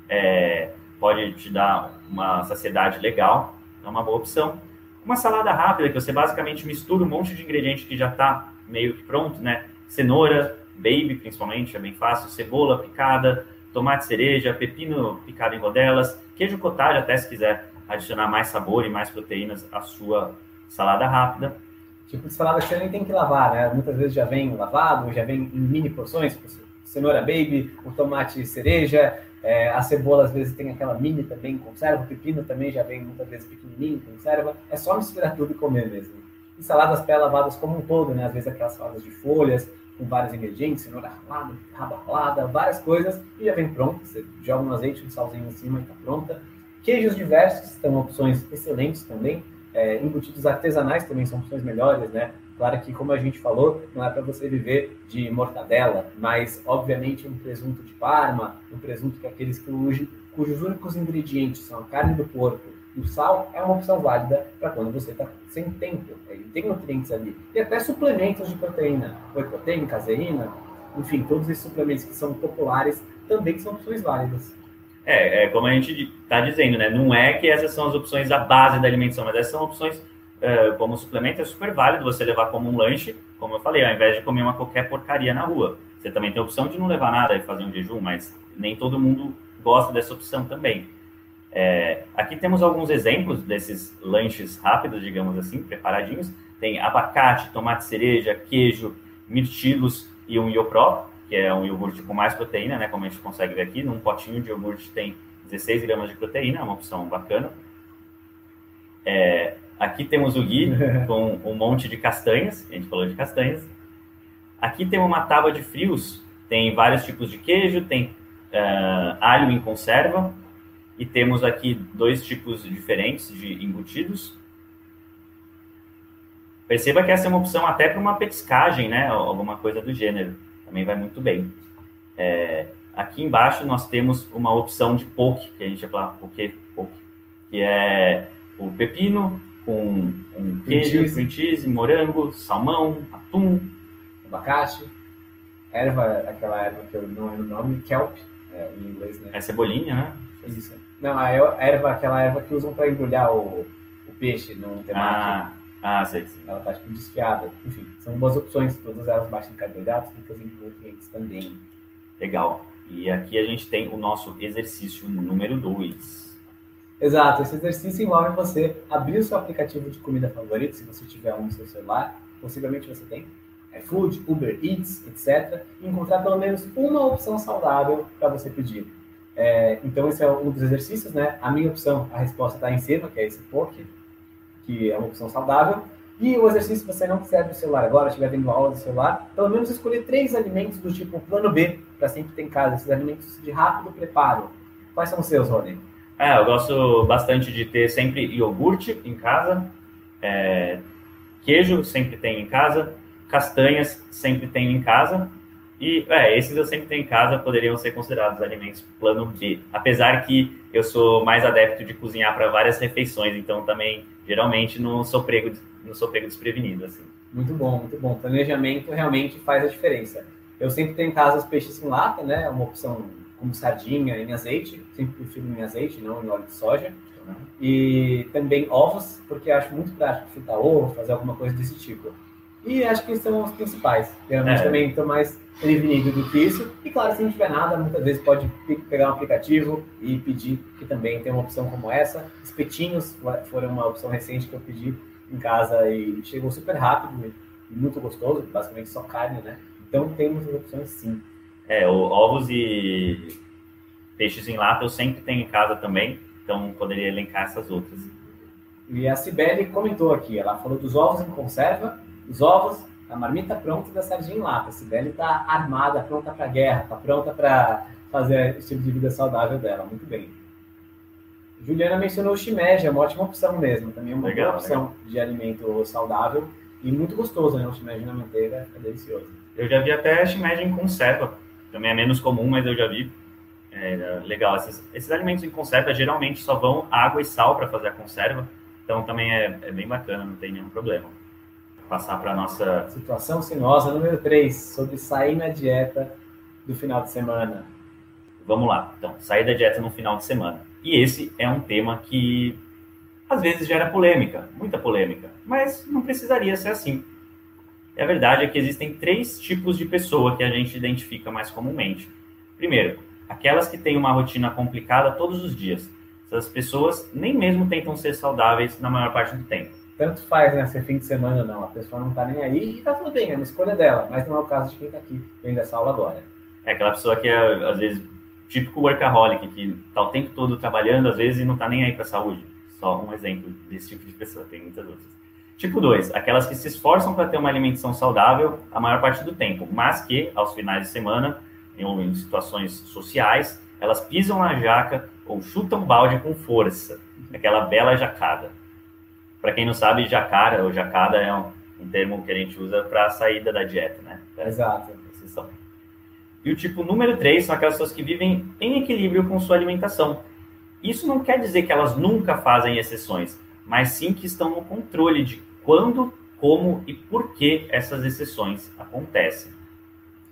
A: é, pode te dar uma saciedade legal, é uma boa opção. Uma salada rápida que você basicamente mistura um monte de ingrediente que já está meio que pronto, né? cenoura, baby principalmente, é bem fácil, cebola picada, tomate cereja, pepino picado em rodelas, queijo cottage até se quiser adicionar mais sabor e mais proteínas à sua salada rápida.
B: Tipo de salada que você nem tem que lavar, né? Muitas vezes já vem lavado, já vem em mini porções, cenoura baby, o tomate cereja, é, a cebola às vezes tem aquela mini também conserva, o pepino também já vem muitas vezes pequenininho conserva, é só misturar tudo e comer mesmo. E saladas pré-lavadas como um todo, né? Às vezes aquelas saladas de folhas, com vários ingredientes, cenoura ralada, raba ralada, várias coisas, e já vem pronto. Você joga um azeite, um salzinho em cima e está pronta. Queijos diversos são opções excelentes também. É, embutidos artesanais também são opções melhores, né? Claro que, como a gente falou, não é para você viver de mortadela, mas, obviamente, um presunto de Parma, um presunto que é aqueles cujos, cujos únicos ingredientes são a carne do porco o sal é uma opção válida para quando você está sem tempo. Ele tem nutrientes ali. E até suplementos de proteína. Whey proteína, caseína, enfim, todos esses suplementos que são populares também são opções válidas.
A: É, é como a gente está dizendo, né? Não é que essas são as opções da base da alimentação, mas essas são opções uh, como suplemento, é super válido você levar como um lanche, como eu falei, ao invés de comer uma qualquer porcaria na rua. Você também tem a opção de não levar nada e fazer um jejum, mas nem todo mundo gosta dessa opção também. É, aqui temos alguns exemplos desses lanches rápidos, digamos assim, preparadinhos. Tem abacate, tomate cereja, queijo, mirtilos e um iopro, que é um iogurte com mais proteína, né? Como a gente consegue ver aqui, num potinho de iogurte tem 16 gramas de proteína, é uma opção bacana. É, aqui temos o gui com um monte de castanhas, a gente falou de castanhas. Aqui tem uma tábua de frios, tem vários tipos de queijo, tem uh, alho em conserva, e temos aqui dois tipos diferentes de embutidos. Perceba que essa é uma opção até para uma petiscagem, né? Alguma coisa do gênero. Também vai muito bem. É, aqui embaixo nós temos uma opção de poke, que a gente vai falar poke, poke, que é o pepino com um queijo, cream cheese, morango, salmão, atum,
B: abacate, erva, aquela erva que eu não lembro o nome, kelp, é, em inglês, né?
A: É cebolinha, né?
B: Isso. Não, a erva, aquela erva que usam para embrulhar o, o peixe no temaki.
A: Ah, ah, sei, sim.
B: Ela tá tipo desfiada. Enfim, são boas opções, todas elas baixas em carboidratos, ricas em nutrientes também.
A: Legal. E aqui a gente tem o nosso exercício número 2.
B: Exato, esse exercício envolve você abrir o seu aplicativo de comida favorito, se você tiver um no seu celular, possivelmente você tem, iFood, Uber Eats, etc., e encontrar pelo menos uma opção saudável para você pedir. É, então, esse é um dos exercícios, né? A minha opção, a resposta está em cima, que é esse poke, que é uma opção saudável. E o exercício, se você não quiser do celular agora, estiver vendo aula do celular, pelo menos escolher três alimentos do tipo plano B, para sempre ter em casa, esses alimentos de rápido preparo. Quais são os seus, Rodney?
A: É, eu gosto bastante de ter sempre iogurte em casa, é, queijo sempre tem em casa, castanhas sempre tem em casa, e é, esses eu sempre tenho em casa, poderiam ser considerados alimentos plano B. Apesar que eu sou mais adepto de cozinhar para várias refeições, então também geralmente não sou prego, não sou prego desprevenido. Assim.
B: Muito bom, muito bom. Planejamento realmente faz a diferença. Eu sempre tenho em casa os peixes em lata, né? É uma opção como sardinha em azeite, sempre prefiro em azeite, não em óleo de soja. E também ovos, porque acho muito prático fritar ovo, fazer alguma coisa desse tipo. E acho que são os principais. Realmente é. também estou mais prevenido do que isso. E claro, se não tiver nada, muitas vezes pode pegar um aplicativo e pedir, que também tem uma opção como essa. Espetinhos foram uma opção recente que eu pedi em casa e chegou super rápido muito gostoso, basicamente só carne, né? Então tem muitas opções sim.
A: É, ovos e peixes em lata eu sempre tenho em casa também, então poderia elencar essas outras.
B: E a Cibele comentou aqui, ela falou dos ovos em conserva, os ovos, a marmita pronta e da sardinha em lata. A Cibele está armada, pronta para guerra, está pronta para fazer o estilo de vida saudável dela. Muito bem. Juliana mencionou o shimeji, é uma ótima opção mesmo. Também é uma legal, boa opção legal. de alimento saudável e muito gostoso, né? O shimeji na manteiga é delicioso.
A: Eu já vi até shimeji em conserva também é menos comum, mas eu já vi. É, legal, esses, esses, alimentos em conserva geralmente só vão água e sal para fazer a conserva, então também é, é, bem bacana, não tem nenhum problema. Passar para nossa.
B: Situação sinuosa número 3, sobre sair na dieta do final de semana.
A: Vamos lá, então, sair da dieta no final de semana. E esse é um tema que às vezes gera polêmica, muita polêmica, mas não precisaria ser assim. E a verdade é que existem três tipos de pessoa que a gente identifica mais comumente. Primeiro, aquelas que têm uma rotina complicada todos os dias. Essas pessoas nem mesmo tentam ser saudáveis na maior parte do tempo.
B: Tanto faz, né? Ser fim de semana não. A pessoa não tá nem aí e tá tudo bem, é uma escolha dela. Mas não é o caso de quem tá aqui vendo essa aula agora.
A: É aquela pessoa que é, às vezes, típico workaholic, que tá o tempo todo trabalhando, às vezes, e não tá nem aí pra saúde. Só um exemplo desse tipo de pessoa, tem muitas outras. Tipo 2, aquelas que se esforçam para ter uma alimentação saudável a maior parte do tempo, mas que, aos finais de semana, em, em situações sociais, elas pisam na jaca ou chutam balde com força, aquela bela jacada. Para quem não sabe, jacara ou jacada é um, um termo que a gente usa para a saída da dieta, né?
B: Pra Exato.
A: Exceção. E o tipo número 3 são aquelas pessoas que vivem em equilíbrio com sua alimentação. Isso não quer dizer que elas nunca fazem exceções, mas sim que estão no controle de quando, como e por que essas exceções acontecem.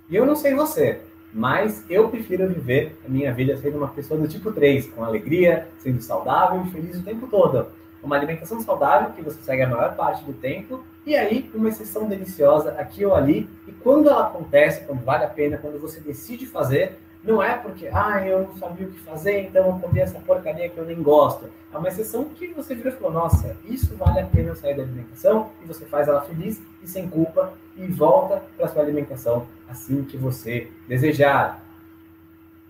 B: E eu não sei você, mas eu prefiro viver a minha vida sendo uma pessoa do tipo 3, com alegria, sendo saudável e feliz o tempo todo. Uma alimentação saudável que você segue a maior parte do tempo, e aí uma exceção deliciosa aqui ou ali, e quando ela acontece, quando vale a pena, quando você decide fazer, não é porque, ah, eu não sabia o que fazer, então eu comi essa porcaria que eu nem gosto. É uma exceção que você virou e falou, nossa, isso vale a pena eu sair da alimentação, e você faz ela feliz e sem culpa, e volta para sua alimentação assim que você desejar.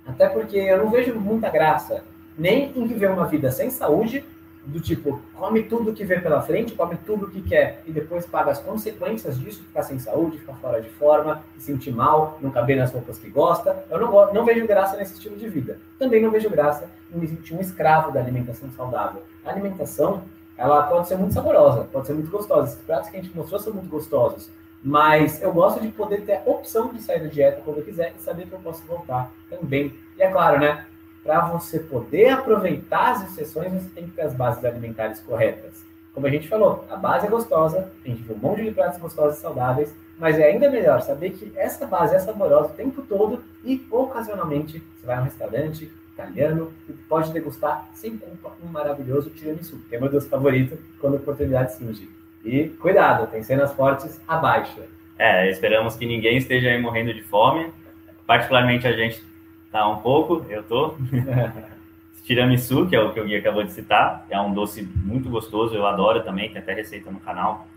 B: Até porque eu não vejo muita graça nem em viver uma vida sem saúde, do tipo, come tudo que vê pela frente, come tudo que quer e depois paga as consequências disso, ficar sem saúde, ficar fora de forma, se sentir mal, não caber nas roupas que gosta. Eu não, não vejo graça nesse estilo de vida. Também não vejo graça em me sentir um escravo da alimentação saudável. A alimentação, ela pode ser muito saborosa, pode ser muito gostosa. Esses pratos que a gente mostrou são muito gostosos, Mas eu gosto de poder ter a opção de sair da dieta quando eu quiser e saber que eu posso voltar também. E é claro, né? Para você poder aproveitar as exceções, você tem que ter as bases alimentares corretas. Como a gente falou, a base é gostosa, vê um monte de pratos gostosos e saudáveis, mas é ainda melhor saber que essa base é saborosa o tempo todo e ocasionalmente você vai a um restaurante italiano e pode degustar sem culpa um maravilhoso tiramisu, que é meu doce favorito quando a oportunidade surge. E cuidado, tem cenas fortes abaixo.
A: É, esperamos que ninguém esteja aí morrendo de fome. Particularmente a gente tá um pouco, eu tô. Tiramisu, que é o que o Gui acabou de citar, é um doce muito gostoso, eu adoro também, tem até receita no canal.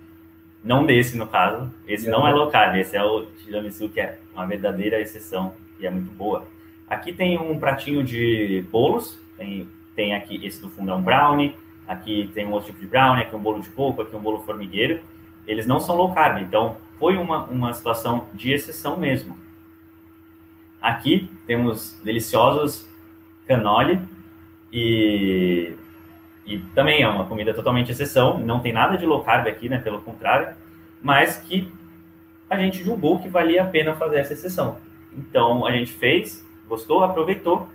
A: Não desse, no caso. Esse não é local, esse é o tiramisu, que é uma verdadeira exceção e é muito boa. Aqui tem um pratinho de bolos, tem, tem aqui esse do fundo é um brownie, aqui tem um outro tipo de brownie, aqui um bolo de coco, aqui um bolo formigueiro. Eles não são low carb, então foi uma, uma situação de exceção mesmo. Aqui temos deliciosos canole e, e também é uma comida totalmente exceção, não tem nada de low carb aqui, né, pelo contrário, mas que a gente julgou que valia a pena fazer essa exceção. Então a gente fez, gostou, aproveitou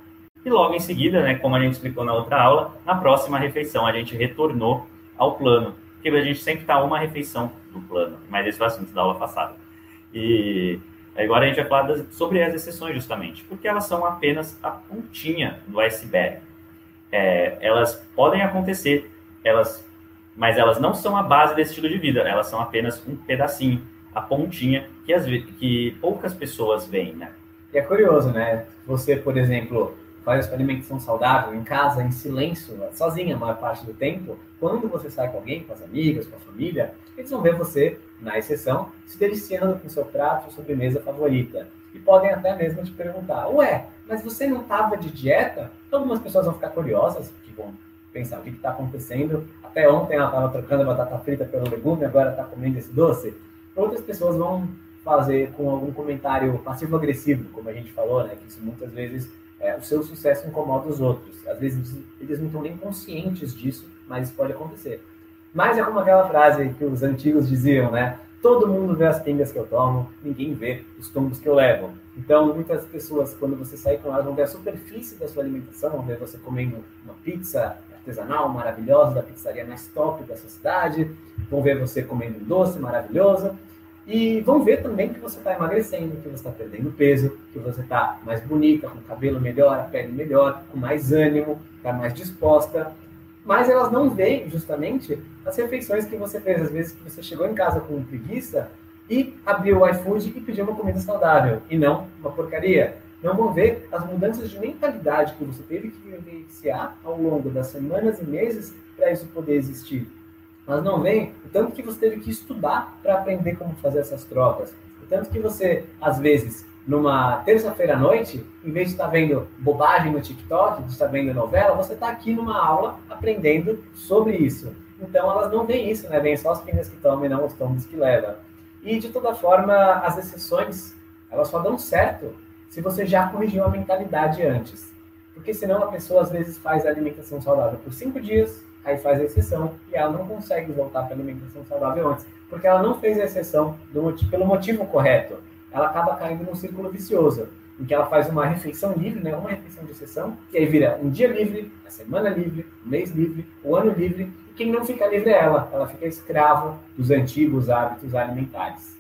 A: e logo em seguida, né, como a gente explicou na outra aula, na próxima refeição a gente retornou ao plano, porque a gente sempre está uma refeição do plano, mas esse foi o assunto da aula passada. E agora a gente vai falar das, sobre as exceções justamente, porque elas são apenas a pontinha do iceberg. É, elas podem acontecer, elas, mas elas não são a base desse estilo de vida, elas são apenas um pedacinho, a pontinha que, as, que poucas pessoas veem, né?
B: E é curioso, né? Você, por exemplo, faz alimentação saudável em casa, em silêncio, sozinha a maior parte do tempo, quando você sai com alguém, com as amigas, com a família, eles vão ver você, na exceção, se deliciando com seu prato ou sobremesa favorita. E podem até mesmo te perguntar, ué, mas você não estava de dieta? Algumas pessoas vão ficar curiosas, que vão pensar o que está acontecendo. Até ontem ela estava trocando batata frita pelo legume, agora está comendo esse doce. Outras pessoas vão fazer com algum comentário passivo-agressivo, como a gente falou, né? Que isso muitas vezes é, o seu sucesso incomoda os outros. Às vezes eles não estão nem conscientes disso, mas isso pode acontecer. Mas é como aquela frase que os antigos diziam, né? Todo mundo vê as pingas que eu tomo, ninguém vê os tombos que eu levo. Então, muitas pessoas, quando você sair com elas, vão ver a superfície da sua alimentação, vão ver você comendo uma pizza artesanal maravilhosa da pizzaria mais top da sua cidade, vão ver você comendo um doce maravilhoso, e vão ver também que você está emagrecendo, que você está perdendo peso, que você está mais bonita, com o cabelo melhor, a pele melhor, com mais ânimo, está mais disposta. Mas elas não veem justamente as refeições que você fez. Às vezes que você chegou em casa com preguiça e abriu o iFood e pediu uma comida saudável, e não uma porcaria. Não vão ver as mudanças de mentalidade que você teve que vivenciar ao longo das semanas e meses para isso poder existir mas não vem o tanto que você teve que estudar para aprender como fazer essas trocas. O tanto que você, às vezes, numa terça-feira à noite, em vez de estar vendo bobagem no TikTok, de estar vendo novela, você está aqui numa aula aprendendo sobre isso. Então, elas não veem isso, né? Vêm só as pingas que tomam e não os tombos que levam. E, de toda forma, as exceções, elas só dão certo se você já corrigiu a mentalidade antes. Porque senão a pessoa, às vezes, faz a alimentação saudável por cinco dias, aí faz a exceção e ela não consegue voltar para a alimentação saudável antes, porque ela não fez a exceção do, pelo motivo correto. Ela acaba caindo num círculo vicioso, em que ela faz uma refeição livre, né, uma refeição de exceção, e aí vira um dia livre, a semana livre, um mês livre, um ano livre, e quem não fica livre é ela, ela fica escrava dos antigos hábitos alimentares.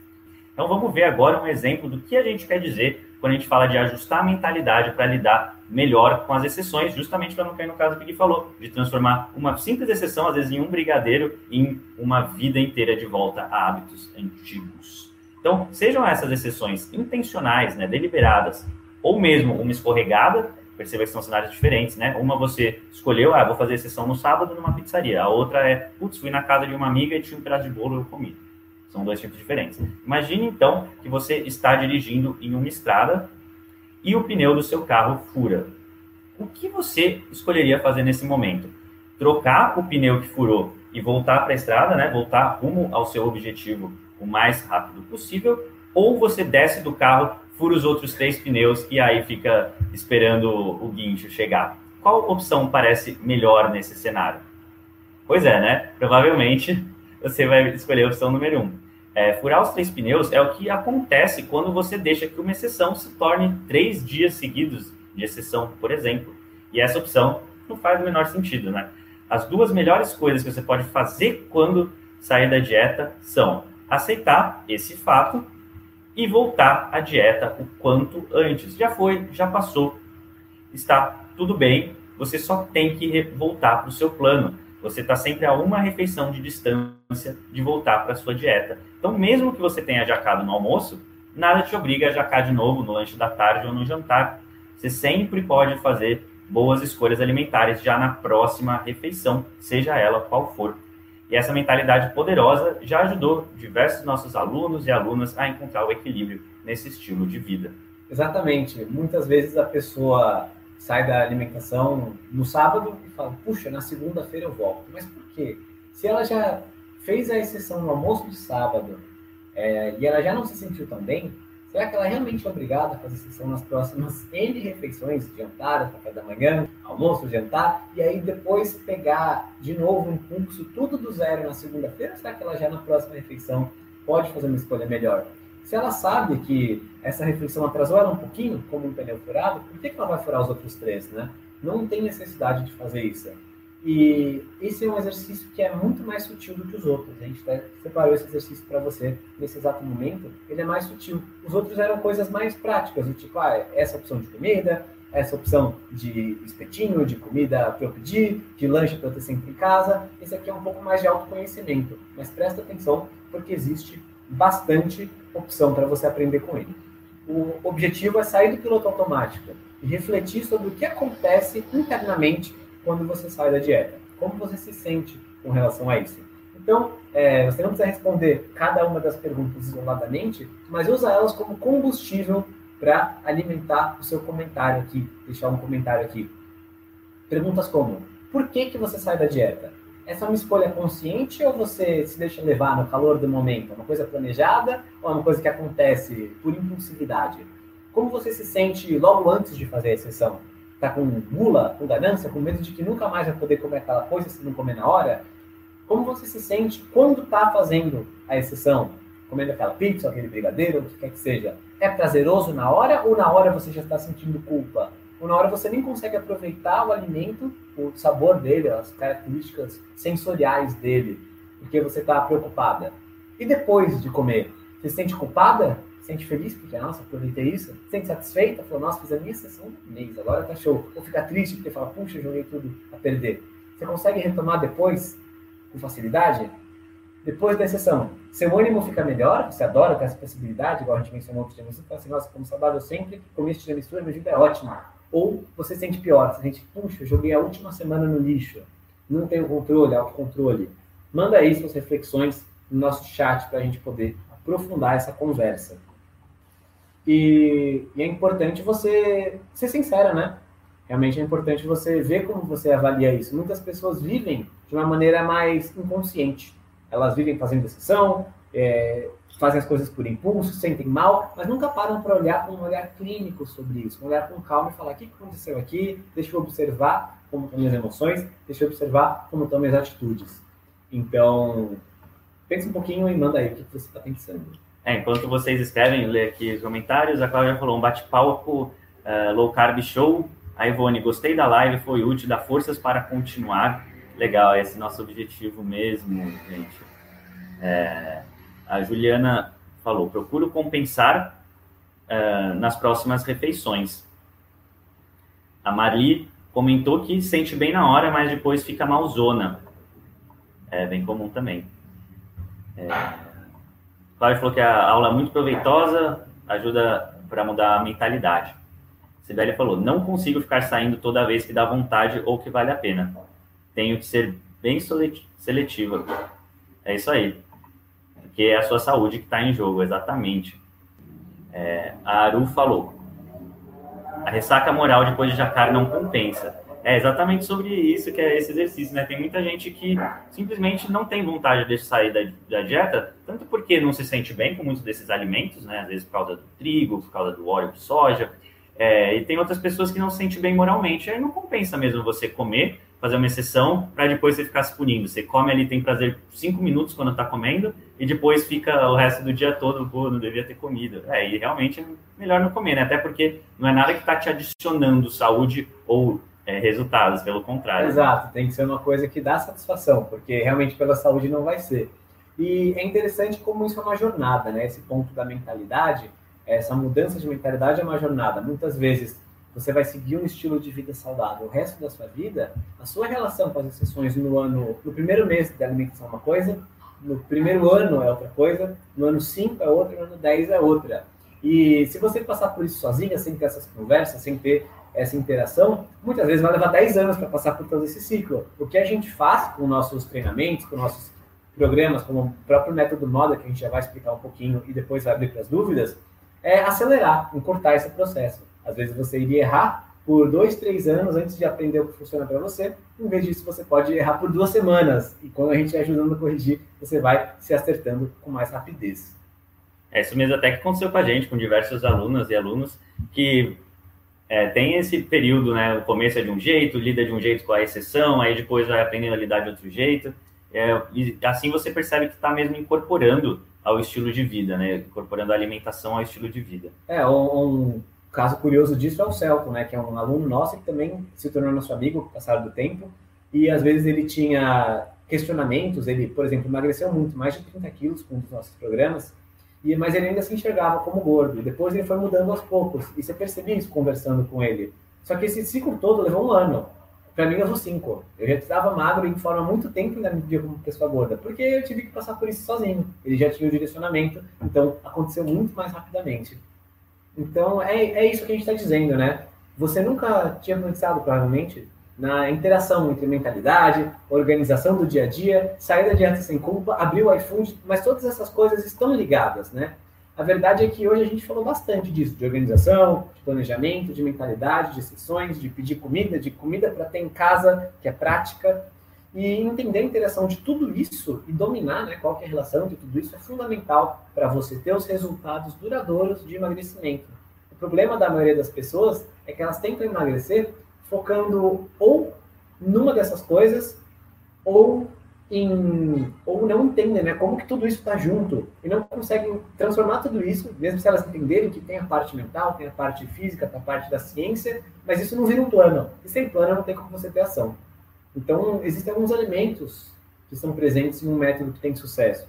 A: Então vamos ver agora um exemplo do que a gente quer dizer quando a gente fala de ajustar a mentalidade para lidar melhor com as exceções, justamente para não cair no caso que ele falou, de transformar uma simples exceção, às vezes, em um brigadeiro, em uma vida inteira de volta a hábitos antigos. Então, sejam essas exceções intencionais, né, deliberadas, ou mesmo uma escorregada, perceba que são cenários diferentes, né? Uma você escolheu, ah, vou fazer exceção no sábado numa pizzaria. A outra é, putz, fui na casa de uma amiga e tinha um pedaço de bolo eu comi. São dois tipos diferentes. Imagine então que você está dirigindo em uma estrada e o pneu do seu carro fura. O que você escolheria fazer nesse momento? Trocar o pneu que furou e voltar para a estrada, né? Voltar rumo ao seu objetivo o mais rápido possível, ou você desce do carro, fura os outros três pneus e aí fica esperando o guincho chegar. Qual opção parece melhor nesse cenário? Pois é, né? Provavelmente você vai escolher a opção número um. É, furar os três pneus é o que acontece quando você deixa que uma exceção se torne três dias seguidos de exceção, por exemplo. E essa opção não faz o menor sentido, né? As duas melhores coisas que você pode fazer quando sair da dieta são aceitar esse fato e voltar à dieta o quanto antes. Já foi, já passou, está tudo bem, você só tem que voltar para o seu plano. Você está sempre a uma refeição de distância de voltar para a sua dieta. Então, mesmo que você tenha jacado no almoço, nada te obriga a jacar de novo no lanche da tarde ou no jantar. Você sempre pode fazer boas escolhas alimentares já na próxima refeição, seja ela qual for. E essa mentalidade poderosa já ajudou diversos nossos alunos e alunas a encontrar o equilíbrio nesse estilo de vida.
B: Exatamente. Muitas vezes a pessoa sai da alimentação no sábado e fala, puxa, na segunda-feira eu volto. Mas por quê? Se ela já fez a exceção no almoço de sábado é, e ela já não se sentiu tão bem, será que ela é realmente é obrigada a fazer exceção nas próximas N refeições, jantar, café da manhã, almoço, jantar, e aí depois pegar de novo um impulso tudo do zero na segunda-feira? Será que ela já na próxima refeição pode fazer uma escolha melhor? Se ela sabe que essa refeição atrasou ela um pouquinho, como um pneu furado, por que, que ela vai furar os outros três, né? Não tem necessidade de fazer isso. E esse é um exercício que é muito mais sutil do que os outros. A gente até separou esse exercício para você nesse exato momento. Ele é mais sutil. Os outros eram coisas mais práticas, do tipo, ah, essa opção de comida, essa opção de espetinho, de comida para eu pedir, de lanche para eu ter sempre em casa. Esse aqui é um pouco mais de autoconhecimento. Mas presta atenção, porque existe bastante opção para você aprender com ele. O objetivo é sair do piloto automático e refletir sobre o que acontece internamente quando você sai da dieta. Como você se sente com relação a isso? Então, é, você não precisa responder cada uma das perguntas isoladamente, mas usa elas como combustível para alimentar o seu comentário aqui, deixar um comentário aqui. Perguntas como: por que, que você sai da dieta? essa é uma escolha consciente ou você se deixa levar no calor do momento? É uma coisa planejada ou é uma coisa que acontece por impulsividade? Como você se sente logo antes de fazer a exceção? Está com gula, com ganância, com medo de que nunca mais vai poder comer aquela coisa se não comer na hora? Como você se sente quando está fazendo a exceção? Comendo aquela pizza, aquele brigadeiro, o que quer que seja. É prazeroso na hora ou na hora você já está sentindo culpa? ou na hora você nem consegue aproveitar o alimento, o sabor dele, as características sensoriais dele, porque você está preocupada. E depois de comer, você se sente culpada? Se sente feliz porque, nossa, aproveitei isso? Se sente satisfeita? Falou, nossa, fiz a minha sessão do mês, agora tá show. Ou fica triste porque fala, puxa, joguei tudo a perder. Você consegue retomar depois com facilidade? Depois da sessão, seu ânimo fica melhor, você adora ter essa possibilidade, igual a gente mencionou no tiramisu, fala assim, nossa, como saudável sempre, comi esse tiramisu, minha vida é ótima ou você sente pior, você sente, puxa, joguei a última semana no lixo, não tenho controle, autocontrole. Manda aí suas reflexões no nosso chat para a gente poder aprofundar essa conversa. E, e, é importante você ser sincera, né? Realmente é importante você ver como você avalia isso. Muitas pessoas vivem de uma maneira mais inconsciente. Elas vivem fazendo exceção, é, fazem as coisas por impulso, sentem mal, mas nunca param para olhar com um olhar clínico sobre isso, um olhar com calma e falar: o que aconteceu aqui? Deixa eu observar como estão minhas emoções, deixa eu observar como estão minhas atitudes. Então, pense um pouquinho e manda aí o que você está pensando.
A: É, enquanto vocês escrevem, ler aqui os comentários, a Cláudia falou um bate-papo uh, low carb show. A Ivone, gostei da live, foi útil, dá forças para continuar. Legal, esse é nosso objetivo mesmo, gente. É, a Juliana falou: procuro compensar uh, nas próximas refeições. A Marli comentou que sente bem na hora, mas depois fica malzona. É bem comum também. É... Cláudio falou que a aula é muito proveitosa, ajuda para mudar a mentalidade. Sibélia falou: não consigo ficar saindo toda vez que dá vontade ou que vale a pena. Tenho que ser bem seletiva. É isso aí porque é a sua saúde que está em jogo, exatamente. É, a Aru falou: a ressaca moral depois de jacar não compensa. É exatamente sobre isso que é esse exercício, né? Tem muita gente que simplesmente não tem vontade de sair da, da dieta, tanto porque não se sente bem com muitos desses alimentos, né? Às vezes por causa do trigo, por causa do óleo de soja, É, e tem outras pessoas que não se sentem bem moralmente. Aí não compensa mesmo você comer, fazer uma exceção, para depois você ficar se punindo. Você come ali, tem prazer cinco minutos quando está comendo, e depois fica o resto do dia todo, pô, não devia ter comido. É, e realmente é melhor não comer, né? Até porque não é nada que está te adicionando saúde ou é, resultados, pelo contrário.
B: Exato, tem que ser uma coisa que dá satisfação, porque realmente pela saúde não vai ser. E é interessante como isso é uma jornada, né? Esse ponto da mentalidade essa mudança de mentalidade é uma jornada. Muitas vezes você vai seguir um estilo de vida saudável o resto da sua vida, a sua relação com as exceções no ano, no primeiro mês da alimentação é uma coisa, no primeiro ano é outra coisa, no ano 5 é outra, no ano 10 é outra. E se você passar por isso sozinha, sem ter essas conversas, sem ter essa interação, muitas vezes vai levar 10 anos para passar por todo esse ciclo. O que a gente faz com nossos treinamentos, com nossos programas, como o próprio método Moda, que a gente já vai explicar um pouquinho e depois vai abrir para as dúvidas, é acelerar, encurtar esse processo. Às vezes você iria errar por dois, três anos antes de aprender o que funciona para você. Em vez disso, você pode errar por duas semanas. E quando a gente vai ajudando a corrigir, você vai se acertando com mais rapidez.
A: É isso mesmo até que aconteceu com a gente, com diversos alunas e alunos que é, tem esse período, né? O começo é de um jeito, lida de um jeito com a exceção, aí depois vai aprendendo a lidar de outro jeito. É, e assim você percebe que está mesmo incorporando ao estilo de vida, né? Incorporando a alimentação ao estilo de vida.
B: É, um, caso curioso disso é o Celto, né? Que é um aluno nosso que também se tornou nosso amigo com o passar do tempo. E às vezes ele tinha questionamentos, ele, por exemplo, emagreceu muito, mais de 30 quilos com um nossos programas, e, mas ele ainda se enxergava como gordo. Depois ele foi mudando aos poucos. E você percebia isso conversando com ele. Só que esse ciclo todo levou um ano. Para mim, levou cinco. Eu já estava magro em forma há muito tempo e ainda me via como pessoa gorda, porque eu tive que passar por isso sozinho. Ele já tinha o direcionamento, então aconteceu muito mais rapidamente. Então, é, é isso que a gente está dizendo, né? Você nunca tinha pensado, provavelmente, na interação entre mentalidade, organização do dia a dia, sair da dieta sem culpa, abrir o iFood, mas todas essas coisas estão ligadas, né? A verdade é que hoje a gente falou bastante disso, de organização, de planejamento, de mentalidade, de sessões, de pedir comida, de comida para ter em casa, que é prática. E entender a interação de tudo isso e dominar né, qual é a relação de tudo isso é fundamental para você ter os resultados duradouros de emagrecimento. O problema da maioria das pessoas é que elas tentam emagrecer focando ou numa dessas coisas ou em, ou não entendem né, como que tudo isso está junto e não conseguem transformar tudo isso, mesmo se elas entenderem que tem a parte mental, tem a parte física, tem a parte da ciência, mas isso não vira um plano. E sem plano não tem como você ter ação. Então, existem alguns elementos que são presentes em um método que tem sucesso.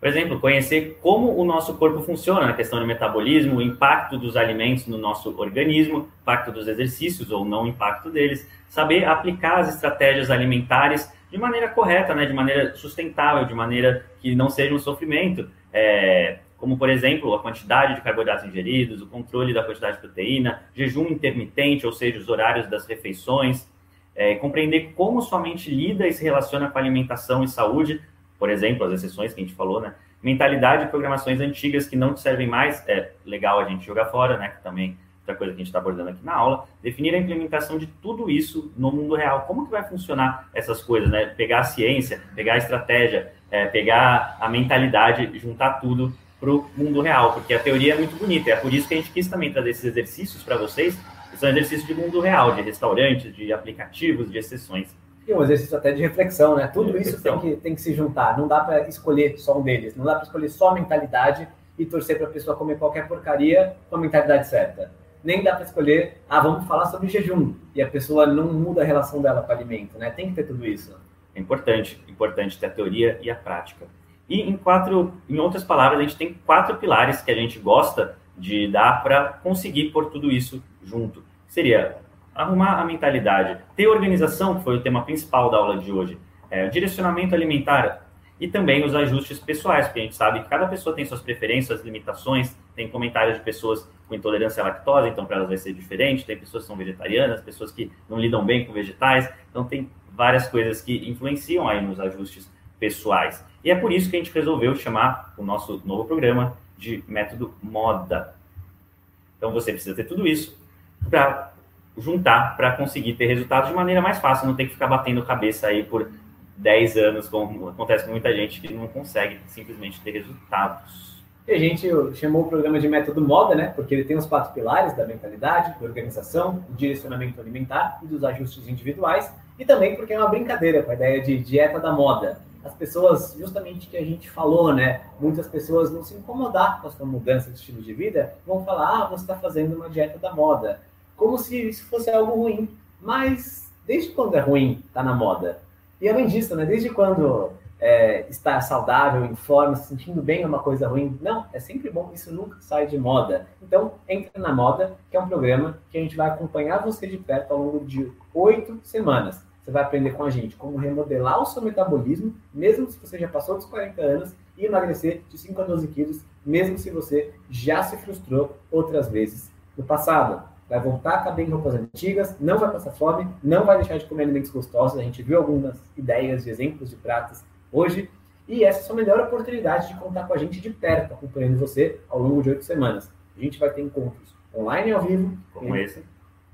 A: Por exemplo, conhecer como o nosso corpo funciona na questão do metabolismo, o impacto dos alimentos no nosso organismo, impacto dos exercícios ou não impacto deles, saber aplicar as estratégias alimentares de maneira correta, né, de maneira sustentável, de maneira que não seja um sofrimento, é, como, por exemplo, a quantidade de carboidratos ingeridos, o controle da quantidade de proteína, jejum intermitente, ou seja, os horários das refeições, é, compreender como sua mente lida e se relaciona com alimentação e saúde, por exemplo, as exceções que a gente falou, né? Mentalidade e programações antigas que não te servem mais, é legal a gente jogar fora, né? Também outra coisa que a gente está abordando aqui na aula, definir a implementação de tudo isso no mundo real. Como que vai funcionar essas coisas, né? Pegar a ciência, pegar a estratégia, é, pegar a mentalidade, juntar tudo para o mundo real, porque a teoria é muito bonita. É por isso que a gente quis também trazer esses exercícios para vocês, que são exercícios de mundo real, de restaurantes, de aplicativos, de exceções.
B: E um exercício até de reflexão, né? Tudo isso tem que, tem que se juntar. Não dá para escolher só um deles. Não dá para escolher só a mentalidade e torcer para a pessoa comer qualquer porcaria com a mentalidade certa nem dá para escolher, ah, vamos falar sobre jejum, e a pessoa não muda a relação dela com o alimento, né? Tem que ter tudo isso.
A: É importante, importante ter a teoria e a prática. E em quatro, em outras palavras, a gente tem quatro pilares que a gente gosta de dar para conseguir pôr tudo isso junto. Seria arrumar a mentalidade, ter organização, que foi o tema principal da aula de hoje, é, direcionamento alimentar, e também os ajustes pessoais, porque a gente sabe que cada pessoa tem suas preferências, limitações, tem comentários de pessoas com intolerância à lactose, então para elas vai ser diferente, tem pessoas que são vegetarianas, pessoas que não lidam bem com vegetais, então tem várias coisas que influenciam aí nos ajustes pessoais. E é por isso que a gente resolveu chamar o nosso novo programa de método moda. Então você precisa ter tudo isso para juntar, para conseguir ter resultados de maneira mais fácil, não tem que ficar batendo cabeça aí por 10 anos, como acontece com muita gente que não consegue simplesmente ter resultados.
B: E a gente chamou o programa de método moda, né? Porque ele tem os quatro pilares da mentalidade, da organização, do direcionamento alimentar e dos ajustes individuais. E também porque é uma brincadeira com a ideia de dieta da moda. As pessoas, justamente que a gente falou, né? Muitas pessoas não se incomodar com a sua mudança de estilo de vida, vão falar, ah, você está fazendo uma dieta da moda. Como se isso fosse algo ruim. Mas desde quando é ruim tá na moda? E além disso, né? Desde quando é, estar saudável, em forma, se sentindo bem é uma coisa ruim. Não, é sempre bom, isso nunca sai de moda. Então, entra na moda, que é um programa que a gente vai acompanhar você de perto ao longo de oito semanas. Você vai aprender com a gente como remodelar o seu metabolismo, mesmo se você já passou dos 40 anos, e emagrecer de 5 a 12 quilos, mesmo se você já se frustrou outras vezes no passado. Vai voltar a caber em roupas antigas, não vai passar fome, não vai deixar de comer alimentos gostosos. A gente viu algumas ideias de exemplos de pratos hoje. E essa é a sua melhor oportunidade de contar com a gente de perto, acompanhando você ao longo de oito semanas. A gente vai ter encontros online e ao vivo.
A: Como esse.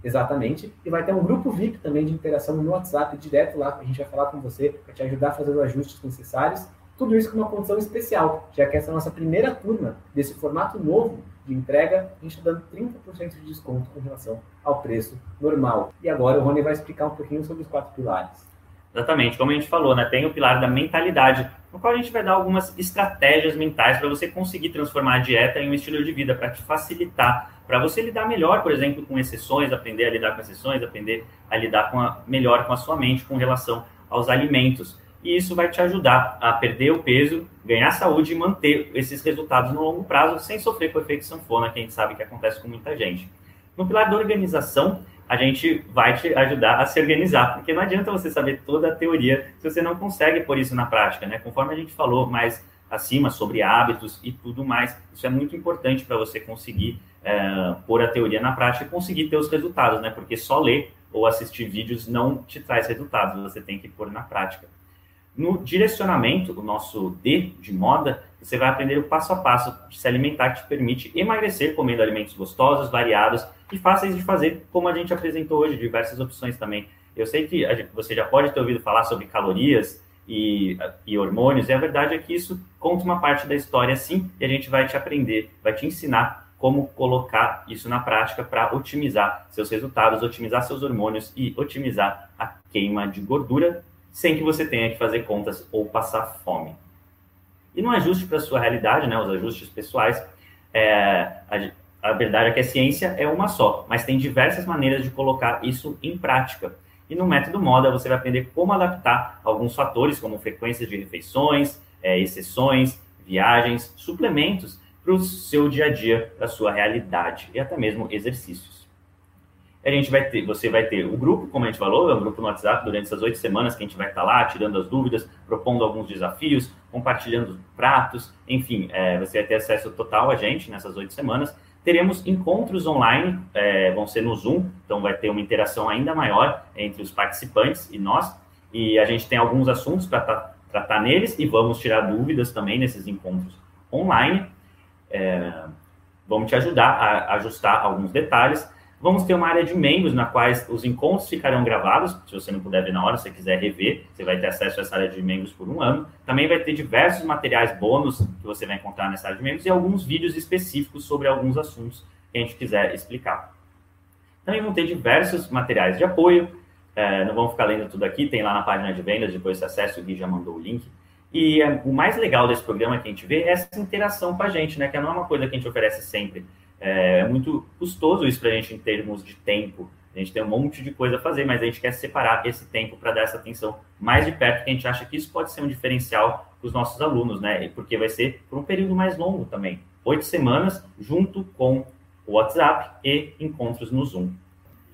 B: Exatamente. E vai ter um grupo VIP também de interação no WhatsApp, direto lá, que a gente vai falar com você, para te ajudar a fazer os ajustes necessários. Tudo isso com uma condição especial, já que essa é a nossa primeira turma desse formato novo de entrega, a gente está dando 30% de desconto com relação ao preço normal. E agora o Rony vai explicar um pouquinho sobre os quatro pilares.
A: Exatamente, como a gente falou, né? Tem o pilar da mentalidade, no qual a gente vai dar algumas estratégias mentais para você conseguir transformar a dieta em um estilo de vida, para te facilitar, para você lidar melhor, por exemplo, com exceções, aprender a lidar com exceções, aprender a lidar com a, melhor com a sua mente com relação aos alimentos. E isso vai te ajudar a perder o peso, ganhar saúde e manter esses resultados no longo prazo, sem sofrer com o efeito sanfona, que a gente sabe que acontece com muita gente. No pilar da organização, a gente vai te ajudar a se organizar, porque não adianta você saber toda a teoria se você não consegue pôr isso na prática, né? Conforme a gente falou mais acima sobre hábitos e tudo mais, isso é muito importante para você conseguir é, pôr a teoria na prática e conseguir ter os resultados, né? Porque só ler ou assistir vídeos não te traz resultados, você tem que pôr na prática. No direcionamento, o nosso D de moda, você vai aprender o passo a passo de se alimentar que te permite emagrecer comendo alimentos gostosos, variados e fáceis de fazer, como a gente apresentou hoje, diversas opções também. Eu sei que você já pode ter ouvido falar sobre calorias e, e hormônios, e a verdade é que isso conta uma parte da história sim, e a gente vai te aprender, vai te ensinar como colocar isso na prática para otimizar seus resultados, otimizar seus hormônios e otimizar a queima de gordura sem que você tenha que fazer contas ou passar fome. E no ajuste para a sua realidade, né, os ajustes pessoais, é, a verdade é que a ciência é uma só, mas tem diversas maneiras de colocar isso em prática. E no método moda você vai aprender como adaptar alguns fatores, como frequência de refeições, é, exceções, viagens, suplementos para o seu dia a dia, para a sua realidade e até mesmo exercícios. A gente vai ter, você vai ter o grupo, como a gente falou, é um grupo no WhatsApp durante essas oito semanas que a gente vai estar lá tirando as dúvidas, propondo alguns desafios, compartilhando pratos, enfim, é, você vai ter acesso total a gente nessas oito semanas Teremos encontros online, é, vão ser no Zoom, então vai ter uma interação ainda maior entre os participantes e nós. E a gente tem alguns assuntos para tratar neles e vamos tirar dúvidas também nesses encontros online. É, vamos te ajudar a ajustar alguns detalhes. Vamos ter uma área de membros na qual os encontros ficarão gravados. Se você não puder ver na hora, se quiser rever, você vai ter acesso a essa área de membros por um ano. Também vai ter diversos materiais bônus que você vai encontrar nessa área de membros e alguns vídeos específicos sobre alguns assuntos que a gente quiser explicar. Também vão ter diversos materiais de apoio. É, não vamos ficar lendo tudo aqui, tem lá na página de vendas, depois você acessa, o Gui já mandou o link. E é, o mais legal desse programa que a gente vê é essa interação com a gente, né? Que não é uma coisa que a gente oferece sempre. É, é muito custoso isso para a gente em termos de tempo. A gente tem um monte de coisa a fazer, mas a gente quer separar esse tempo para dar essa atenção mais de perto, que a gente acha que isso pode ser um diferencial para os nossos alunos, né? Porque vai ser por um período mais longo também. Oito semanas, junto com o WhatsApp e encontros no Zoom.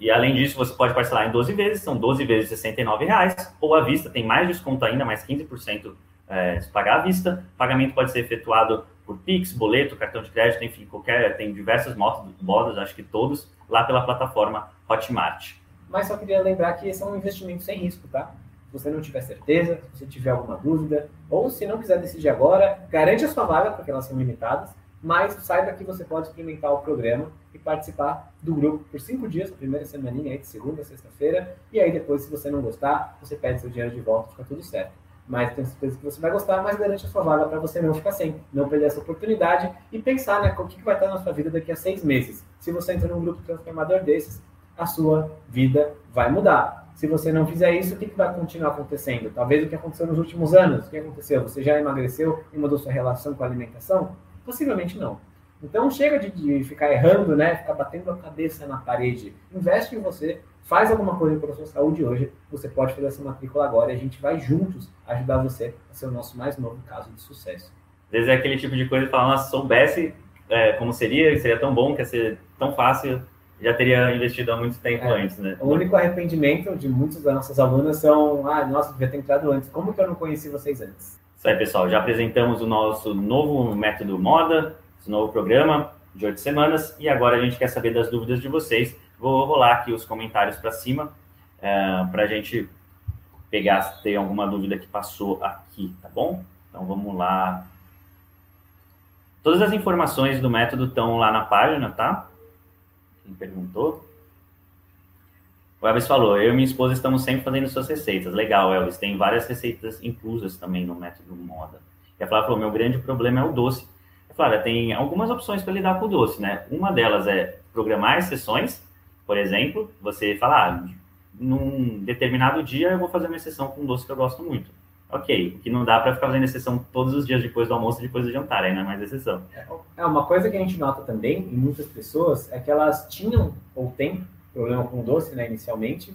A: E além disso, você pode parcelar em 12 vezes, são 12 vezes 69 reais, ou à vista, tem mais desconto ainda, mais 15% é, se pagar à vista. O pagamento pode ser efetuado por Pix, boleto, cartão de crédito, enfim, qualquer, tem diversas modas, acho que todos, lá pela plataforma Hotmart.
B: Mas só queria lembrar que esse é um investimento sem risco, tá? Se você não tiver certeza, se você tiver alguma dúvida, ou se não quiser decidir agora, garante a sua vaga, porque elas são limitadas, mas saiba que você pode experimentar o programa e participar do grupo por cinco dias, primeira semaninha aí, de segunda a sexta-feira, e aí depois, se você não gostar, você pede seu dinheiro de volta, fica tudo certo. Mas tenho certeza que você vai gostar, mas garante a sua vaga para você não ficar sem, não perder essa oportunidade e pensar, né, o que, vai estar na sua vida daqui a seis meses. Se você entra num grupo transformador desses, a sua vida vai mudar. Se você não fizer isso, o que, vai continuar acontecendo? Talvez o que aconteceu nos últimos anos. O que aconteceu? Você já emagreceu e mudou sua relação com a alimentação? Possivelmente não. Então chega de, de, ficar errando, né? Ficar batendo a cabeça na parede. Investe em você, faz alguma coisa pela sua saúde hoje. Você pode fazer essa matrícula agora e a gente vai juntos ajudar você a ser o nosso mais novo caso de sucesso.
A: Às vezes é aquele tipo de coisa que fala, nossa, soubesse é, como seria, seria tão bom, que ia ser tão fácil, já teria investido há muito tempo é, antes, né?
B: O único arrependimento de muitos das nossas alunas são, ah, nossa, devia ter entrado antes. Como que eu não conheci vocês antes?
A: Isso aí, pessoal. Já apresentamos o nosso novo método moda, esse novo programa de oito semanas, e agora a gente quer saber das dúvidas de vocês. Vou rolar aqui os comentários para cima, é, para a gente pegar se tem alguma dúvida que passou aqui, tá bom? Então vamos lá. Todas as informações do método estão lá na página, tá? Quem perguntou? O Elvis falou, eu e minha esposa estamos sempre fazendo suas receitas. Legal, Elvis, tem várias receitas inclusas também no método moda. E a Flávia falou, meu grande problema é o doce. Flávia, tem algumas opções para lidar com o doce, né? Uma delas é programar sessões, por exemplo, você fala, ah, num determinado dia eu vou fazer uma sessão com um doce que eu gosto muito. Ok, que não dá para ficar fazendo exceção todos os dias depois do almoço e depois do jantar, aí não é mais exceção.
B: É, uma coisa que a gente nota também em muitas pessoas é que elas tinham ou têm problema com doce, né, inicialmente,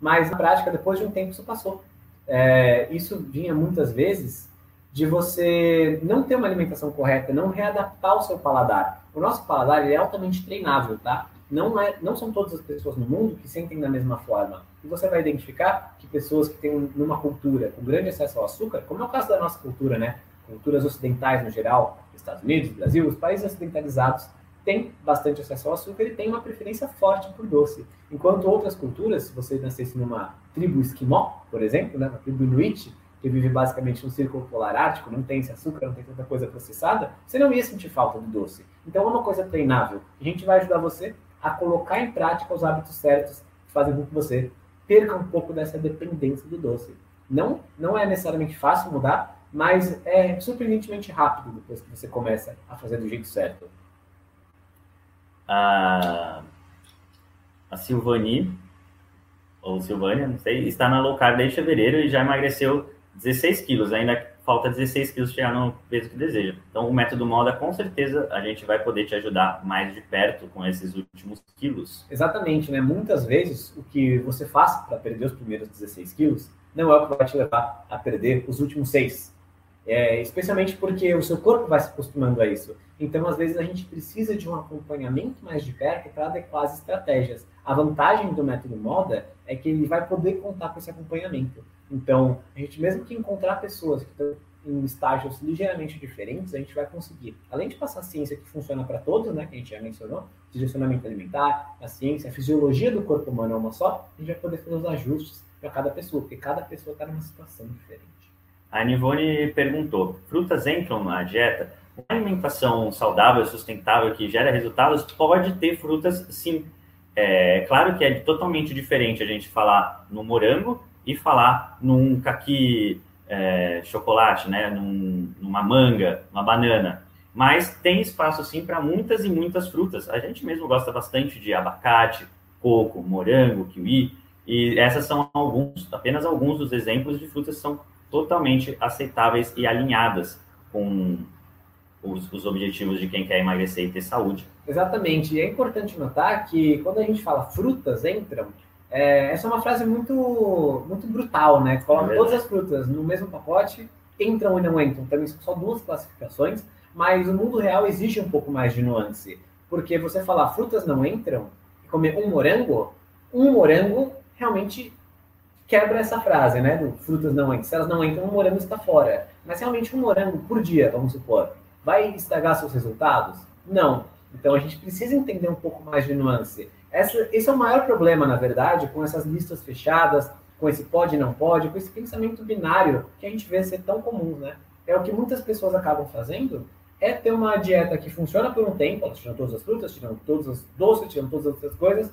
B: mas na prática, depois de um tempo, isso passou. É, isso vinha muitas vezes de você não ter uma alimentação correta, não readaptar o seu paladar. O nosso paladar é altamente treinável, tá? Não, é, não são todas as pessoas no mundo que sentem da mesma forma. E você vai identificar que pessoas que têm numa cultura com grande acesso ao açúcar, como é o caso da nossa cultura, né? Culturas ocidentais no geral, Estados Unidos, Brasil, os países ocidentalizados têm bastante acesso ao açúcar e têm uma preferência forte por doce. Enquanto outras culturas, se você nascesse numa tribo esquimó, por exemplo, né, uma tribo inuit, que vive basicamente no círculo polar ártico, não tem esse açúcar, não tem tanta coisa processada, você não ia sentir falta do doce. Então é uma coisa treinável. A gente vai ajudar você a colocar em prática os hábitos certos que fazem com que você perca um pouco dessa dependência do doce. Não, não é necessariamente fácil mudar, mas é surpreendentemente rápido depois que você começa a fazer do jeito certo.
A: A, a Silvani, ou Silvânia, não sei, está na low carb desde fevereiro e já emagreceu 16 quilos, ainda falta 16 quilos chegar no peso que deseja. Então, o método Moda, com certeza, a gente vai poder te ajudar mais de perto com esses últimos quilos.
B: Exatamente, né? Muitas vezes, o que você faz para perder os primeiros 16 quilos não é o que vai te levar a perder os últimos 6. É, especialmente porque o seu corpo vai se acostumando a isso. Então, às vezes, a gente precisa de um acompanhamento mais de perto para adequar as estratégias. A vantagem do método Moda é que ele vai poder contar com esse acompanhamento. Então, a gente mesmo que encontrar pessoas que estão em estágios ligeiramente diferentes, a gente vai conseguir, além de passar a ciência que funciona para todos, né, que a gente já mencionou, direcionamento alimentar, a ciência, a fisiologia do corpo humano é uma só, a gente vai poder fazer os ajustes para cada pessoa, porque cada pessoa está numa situação diferente.
A: A Nivone perguntou: frutas entram na dieta? Uma alimentação saudável, sustentável, que gera resultados, pode ter frutas sim. É claro que é totalmente diferente a gente falar no morango e falar num caqui é, chocolate, né, num, numa manga, uma banana. Mas tem espaço sim para muitas e muitas frutas. A gente mesmo gosta bastante de abacate, coco, morango, kiwi, e essas são alguns, apenas alguns dos exemplos de frutas que são totalmente aceitáveis e alinhadas com os, os, objetivos de quem quer emagrecer e ter saúde.
B: Exatamente. E é importante notar que quando a gente fala frutas entram, é, essa é uma frase muito, muito brutal, né? Coloca é todas as frutas no mesmo pacote, entram e não entram. Também são só duas classificações, mas o mundo real exige um pouco mais de nuance. Porque você falar frutas não entram e comer um morango, um morango realmente quebra essa frase, né? Do frutas não entram. Se elas não entram, um morango está fora. Mas realmente um morango por dia, vamos supor, vai estragar seus resultados? Não. Então a gente precisa entender um pouco mais de nuance. Essa, esse é o maior problema, na verdade, com essas listas fechadas, com esse pode e não pode, com esse pensamento binário que a gente vê ser tão comum, né? É o que muitas pessoas acabam fazendo, é ter uma dieta que funciona por um tempo, tiram todas as frutas, tiram todos os doces, tiram todas as outras coisas,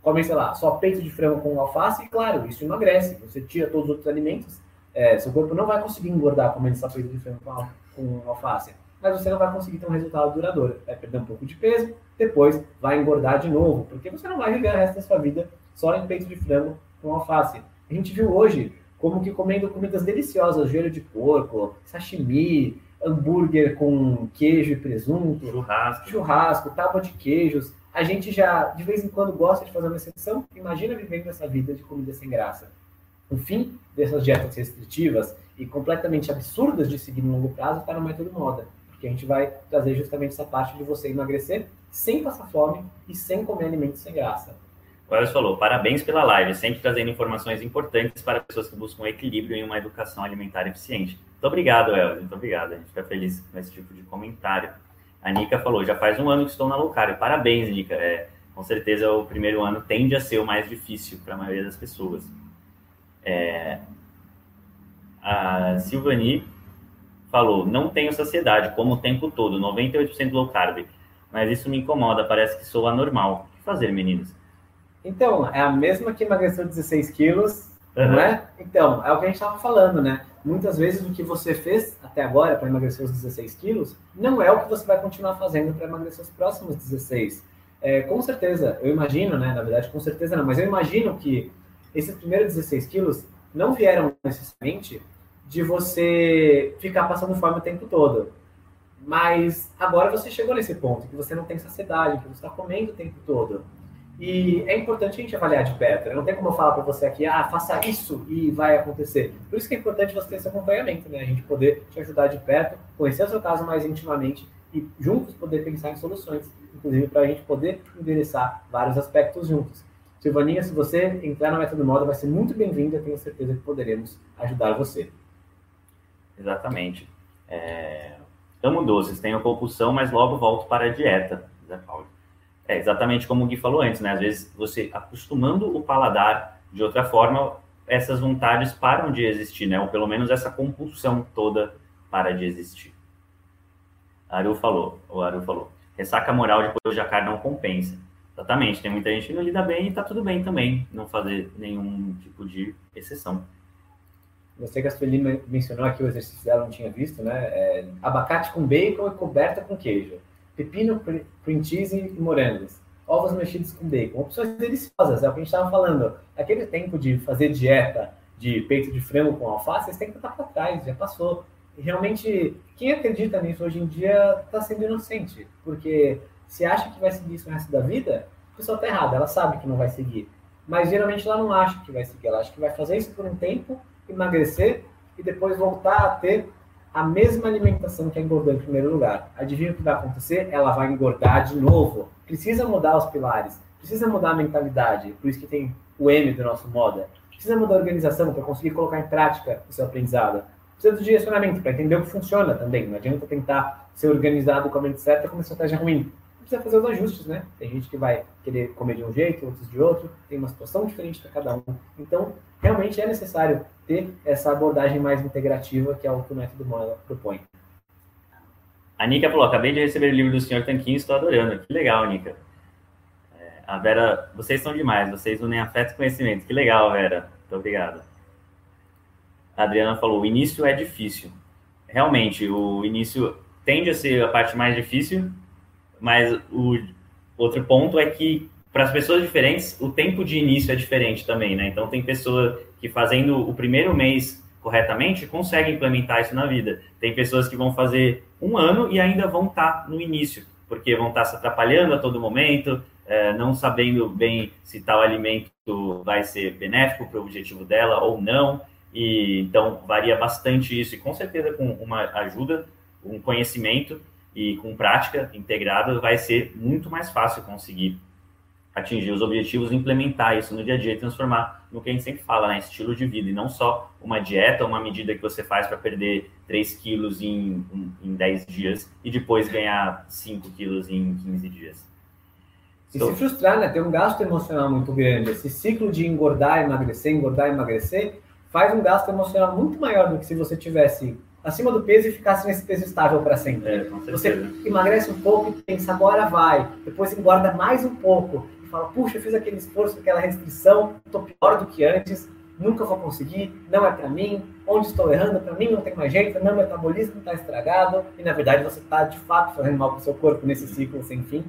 B: comem, sei lá, só peito de frango com alface, e claro, isso emagrece. Você tira todos os outros alimentos, É, seu corpo não vai conseguir engordar comendo essa peito de frango com, com alface, mas você não vai conseguir ter um resultado duradouro. Vai perder um pouco de peso, depois vai engordar de novo, porque você não vai viver o resto da sua vida só em peito de frango com alface. A gente viu hoje como que comendo comidas deliciosas, joelho de porco, sashimi, hambúrguer com queijo e presunto,
A: churrasco,
B: churrasco, tábua de queijos. A gente já, de vez em quando, gosta de fazer uma exceção. Imagina vivendo essa vida de comida sem graça. O fim dessas dietas restritivas e completamente absurdas de seguir no longo prazo está no método moda. Porque a gente vai trazer justamente essa parte de você emagrecer sem passar fome e sem comer alimentos sem graça.
A: O Elvis falou, parabéns pela live, sempre trazendo informações importantes para pessoas que buscam equilíbrio e uma educação alimentar eficiente. Muito obrigado, Elvis, muito obrigado. A gente fica feliz com esse tipo de comentário. A Nica falou, já faz um ano que estou na low carb. Parabéns, Nica. É, com certeza o primeiro ano tende a ser o mais difícil para a maioria das pessoas. É, a Silvani falou, não tenho saciedade, como o tempo todo, 98% low carb. Mas isso me incomoda, parece que sou anormal. O que fazer, meninos?
B: Então, é a mesma que emagreceu 16 quilos, uhum. não é? Então, é o que a gente estava falando, né? Muitas vezes o que você fez até agora para emagrecer os 16 quilos não é o que você vai continuar fazendo para emagrecer os próximos 16. É, com certeza, eu imagino, né? Na verdade, com certeza não, mas eu imagino que esses primeiros 16 quilos não vieram necessariamente de você ficar passando fome o tempo todo. Mas agora você chegou nesse ponto, que você não tem saciedade, que você está comendo o tempo todo. E é importante a gente avaliar de perto. Né? Não tem como eu falar para você aqui, ah, faça isso e vai acontecer. Por isso que é importante você ter esse acompanhamento, né? A gente poder te ajudar de perto, conhecer o seu caso mais intimamente e juntos poder pensar em soluções, inclusive para a gente poder endereçar vários aspectos juntos. Silvaninha, se você entrar na Método Moda, vai ser muito bem-vinda. Tenho certeza que poderemos ajudar você.
A: Exatamente. É... Amo doces, tenho compulsão, mas logo volto para a dieta, Zé Paulo. É exatamente como o Gui falou antes, né? Às vezes você acostumando o paladar de outra forma, essas vontades param de existir, né? Ou pelo menos essa compulsão toda para de existir. Aru falou, o Aru falou, ressaca moral depois de a carne não compensa. Exatamente, tem muita gente que não lida bem e tá tudo bem também não fazer nenhum tipo de exceção.
B: Você que a Sueli mencionou aqui, o exercício dela não tinha visto, né? É, abacate com bacon e coberta com queijo pepino, cream cheese e morangos, ovos mexidos com bacon. Opções deliciosas, é o que a gente estava falando. Aquele tempo de fazer dieta de peito de frango com alface, esse tempo está para trás, já passou. E realmente, quem acredita nisso hoje em dia está sendo inocente, porque se acha que vai seguir isso no resto da vida, a pessoa está errada, ela sabe que não vai seguir. Mas geralmente ela não acha que vai seguir, ela acha que vai fazer isso por um tempo, emagrecer e depois voltar a ter a mesma alimentação que engordou em primeiro lugar. Adivinha o que vai acontecer? Ela vai engordar de novo. Precisa mudar os pilares, precisa mudar a mentalidade. Por isso que tem o M do nosso moda. Precisa mudar a organização para conseguir colocar em prática o seu aprendizado. Precisa do direcionamento para entender o que funciona também. Não adianta tentar ser organizado com a mente certa com uma estratégia ruim. Precisa fazer os ajustes, né? Tem gente que vai querer comer de um jeito, outros de outro. Tem uma situação diferente para cada um. Então, realmente é necessário ter essa abordagem mais integrativa, que é o que o método Mola propõe.
A: A Nica falou: acabei de receber o livro do Senhor Tanquinho, estou adorando. Que legal, Nica. É, a Vera, vocês são demais, vocês unem afeto e conhecimento. Que legal, Vera. Muito obrigado. A Adriana falou: o início é difícil. Realmente, o início tende a ser a parte mais difícil, mas o outro ponto é que para as pessoas diferentes, o tempo de início é diferente também, né? Então, tem pessoa que fazendo o primeiro mês corretamente consegue implementar isso na vida. Tem pessoas que vão fazer um ano e ainda vão estar tá no início, porque vão estar tá se atrapalhando a todo momento, é, não sabendo bem se tal alimento vai ser benéfico para o objetivo dela ou não. E então varia bastante isso, e com certeza com uma ajuda, um conhecimento e com prática integrada vai ser muito mais fácil conseguir atingir os objetivos, implementar isso no dia a dia e transformar no que a gente sempre fala, né? Estilo de vida, e não só uma dieta, uma medida que você faz para perder 3 quilos em, em, em 10 dias e depois ganhar 5 quilos em 15 dias.
B: E se frustrar, né? Tem um gasto emocional muito grande. Esse ciclo de engordar, emagrecer, engordar, emagrecer, faz um gasto emocional muito maior do que se você tivesse acima do peso e ficasse nesse peso estável para sempre. É, você emagrece um pouco e pensa, agora vai. Depois engorda mais um pouco fala, puxa, eu fiz aquele esforço, aquela restrição, estou pior do que antes, nunca vou conseguir, não é para mim, onde estou errando, para mim não tem mais jeito, meu metabolismo está estragado, e na verdade você está de fato fazendo mal para o seu corpo nesse ciclo sem fim.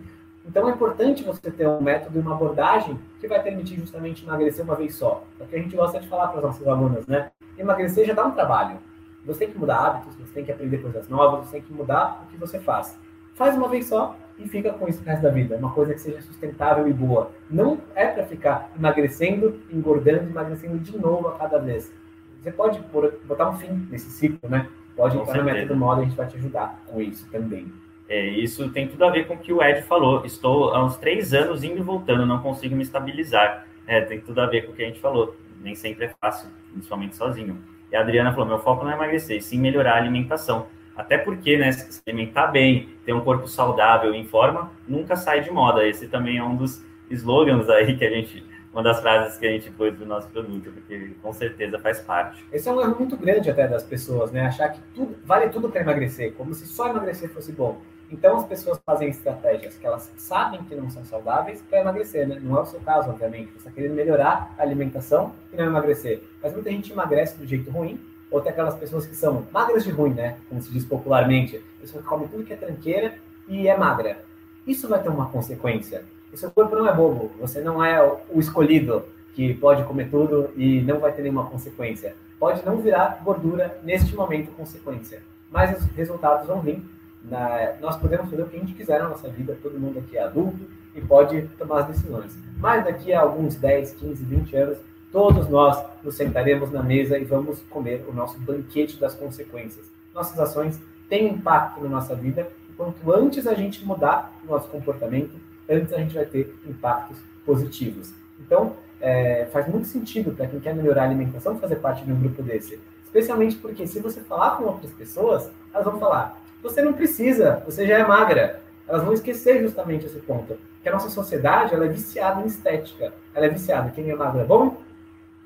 B: Então é importante você ter um método e uma abordagem que vai permitir justamente emagrecer uma vez só. Porque a gente gosta de falar para os nossos alunos, né? Emagrecer já dá um trabalho. Você tem que mudar hábitos, você tem que aprender coisas novas, você tem que mudar o que você faz. Faz uma vez só e fica com isso o resto da vida. Uma coisa que seja sustentável e boa. Não é para ficar emagrecendo, engordando, emagrecendo de novo a cada vez. Você pode botar um fim nesse ciclo, né? Pode com entrar certeza. no método moda, a gente vai te ajudar com isso também.
A: É, isso tem tudo a ver com o que o Ed falou. Estou há uns três anos indo e voltando, não consigo me estabilizar. É, tem tudo a ver com o que a gente falou. Nem sempre é fácil, principalmente sozinho. E a Adriana falou: meu foco não é emagrecer, sim melhorar a alimentação. Até porque, né, se alimentar bem, ter um corpo saudável em forma, nunca sai de moda. Esse também é um dos slogans aí que a gente, uma das frases que a gente pôs do nosso produto, porque com certeza faz parte.
B: Esse é um erro muito grande até das pessoas, né? Achar que tudo, vale tudo para emagrecer, como se só emagrecer fosse bom. Então as pessoas fazem estratégias que elas sabem que não são saudáveis para emagrecer, né? Não é o seu caso, obviamente. Você está querendo melhorar a alimentação e não emagrecer. Mas muita gente emagrece do jeito ruim, ou tem aquelas pessoas que são magras de ruim, né? Como se diz popularmente. A pessoa come tudo que é tranqueira e é magra. Isso vai ter uma consequência. O seu corpo não é bobo. Você não é o escolhido que pode comer tudo e não vai ter nenhuma consequência. Pode não virar gordura neste momento consequência, mas os resultados vão vir na, nós podemos fazer o que a gente quiser na nossa vida, todo mundo aqui é adulto e pode tomar as decisões. Mas daqui a alguns 10, 15, 20 anos, todos nós nos sentaremos na mesa e vamos comer o nosso banquete das consequências. Nossas ações têm impacto na nossa vida e quanto antes a gente mudar o nosso comportamento, antes a gente vai ter impactos positivos. Então, é, faz muito sentido para quem quer melhorar a alimentação fazer parte de um grupo desse. Especialmente porque se você falar com outras pessoas, elas vão falar: você não precisa, você já é magra. Elas vão esquecer justamente esse ponto. Que a nossa sociedade ela é viciada em estética. Ela é viciada. Quem é magro é bom,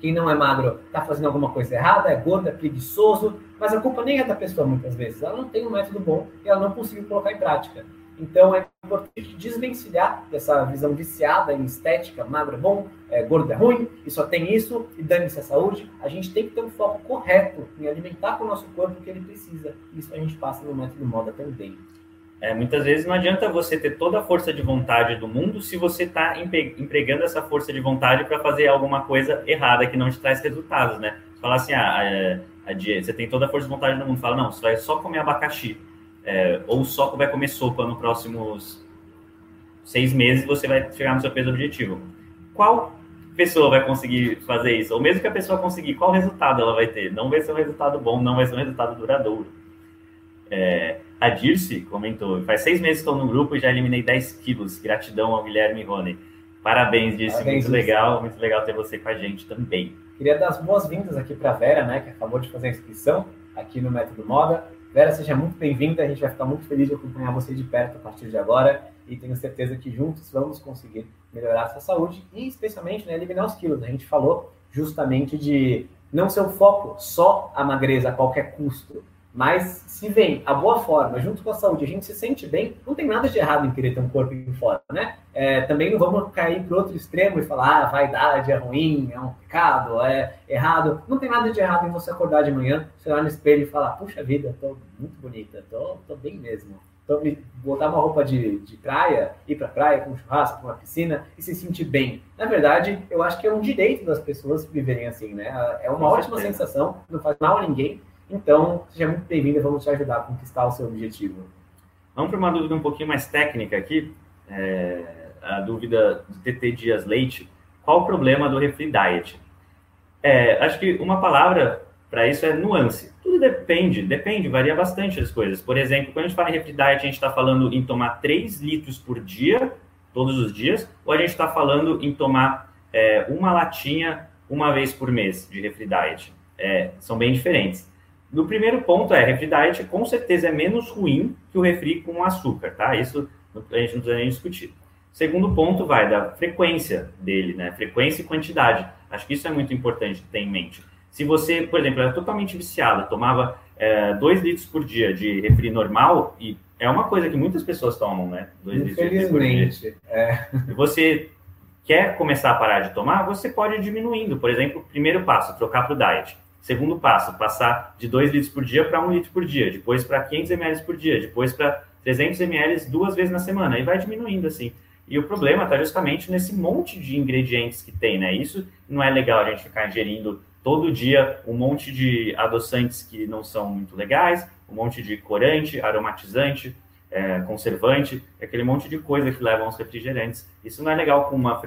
B: quem não é magro está fazendo alguma coisa errada, é gordo, é preguiçoso, mas a culpa nem é da pessoa muitas vezes. Ela não tem um método bom e ela não conseguiu colocar em prática. Então é importante desvencilhar dessa visão viciada em estética, magro é bom, é, gordo é ruim, e só tem isso, e dane-se a saúde. A gente tem que ter um foco correto em alimentar com o nosso corpo o que ele precisa. Isso a gente passa no método moda também.
A: É, muitas vezes não adianta você ter toda a força de vontade do mundo se você está empregando essa força de vontade para fazer alguma coisa errada que não te traz resultados, né? Falar assim, ah, a, a, você tem toda a força de vontade do mundo, fala, não, você vai só comer abacaxi é, ou só vai comer sopa nos próximos seis meses você vai chegar no seu peso objetivo. Qual pessoa vai conseguir fazer isso? Ou mesmo que a pessoa conseguir, qual resultado ela vai ter? Não vai ser um resultado bom, não vai ser um resultado duradouro. É, a Dirce comentou, faz seis meses que estou no grupo e já eliminei 10 quilos. Gratidão ao Guilherme Rony. Parabéns, Dirce, Parabéns, muito Dirce. legal, muito legal ter você com a gente também.
B: Queria dar as boas-vindas aqui para a Vera, né, que acabou de fazer a inscrição aqui no Método Moda. Vera, seja muito bem-vinda. A gente vai ficar muito feliz de acompanhar você de perto a partir de agora e tenho certeza que juntos vamos conseguir melhorar a sua saúde e, especialmente, né, eliminar os quilos. A gente falou justamente de não ser o foco só a magreza a qualquer custo, mas se vem a boa forma, junto com a saúde, a gente se sente bem, não tem nada de errado em querer ter um corpo em forma, né? É, também não vamos cair para outro extremo e falar, ah, vaidade é ruim, é um pecado, é errado. Não tem nada de errado em você acordar de manhã, você olhar no espelho e falar, puxa vida, tô muito bonita, tô, tô bem mesmo. Então, botar uma roupa de, de praia, ir para praia, com um churrasco, com uma piscina e se sentir bem. Na verdade, eu acho que é um direito das pessoas viverem assim, né? É uma ótima sensação, não faz mal a ninguém então, seja muito bem-vinda, vamos te ajudar a conquistar o seu objetivo.
A: Vamos para uma dúvida um pouquinho mais técnica aqui. É, a dúvida do TT Dias Leite. Qual o problema do Refri Diet? É, acho que uma palavra para isso é nuance. Tudo depende, depende, varia bastante as coisas. Por exemplo, quando a gente fala em Refri Diet, a gente está falando em tomar 3 litros por dia, todos os dias, ou a gente está falando em tomar é, uma latinha uma vez por mês de Refri Diet? É, são bem diferentes. No primeiro ponto é, refri diet com certeza é menos ruim que o refri com açúcar, tá? Isso a gente não precisa nem discutir. Segundo ponto vai da frequência dele, né? Frequência e quantidade. Acho que isso é muito importante ter em mente. Se você, por exemplo, era totalmente viciado, tomava 2 é, litros por dia de refri normal, e é uma coisa que muitas pessoas tomam, né? 2 litros por dia.
B: É.
A: E você quer começar a parar de tomar, você pode ir diminuindo. Por exemplo, primeiro passo, trocar para o diet. Segundo passo, passar de 2 litros por dia para 1 litro por dia, depois para 500 ml por dia, depois para 300 ml duas vezes na semana, e vai diminuindo assim. E o problema está justamente nesse monte de ingredientes que tem, né? Isso não é legal a gente ficar ingerindo todo dia um monte de adoçantes que não são muito legais, um monte de corante, aromatizante, é, conservante, aquele monte de coisa que levam aos refrigerantes. Isso não é legal com uma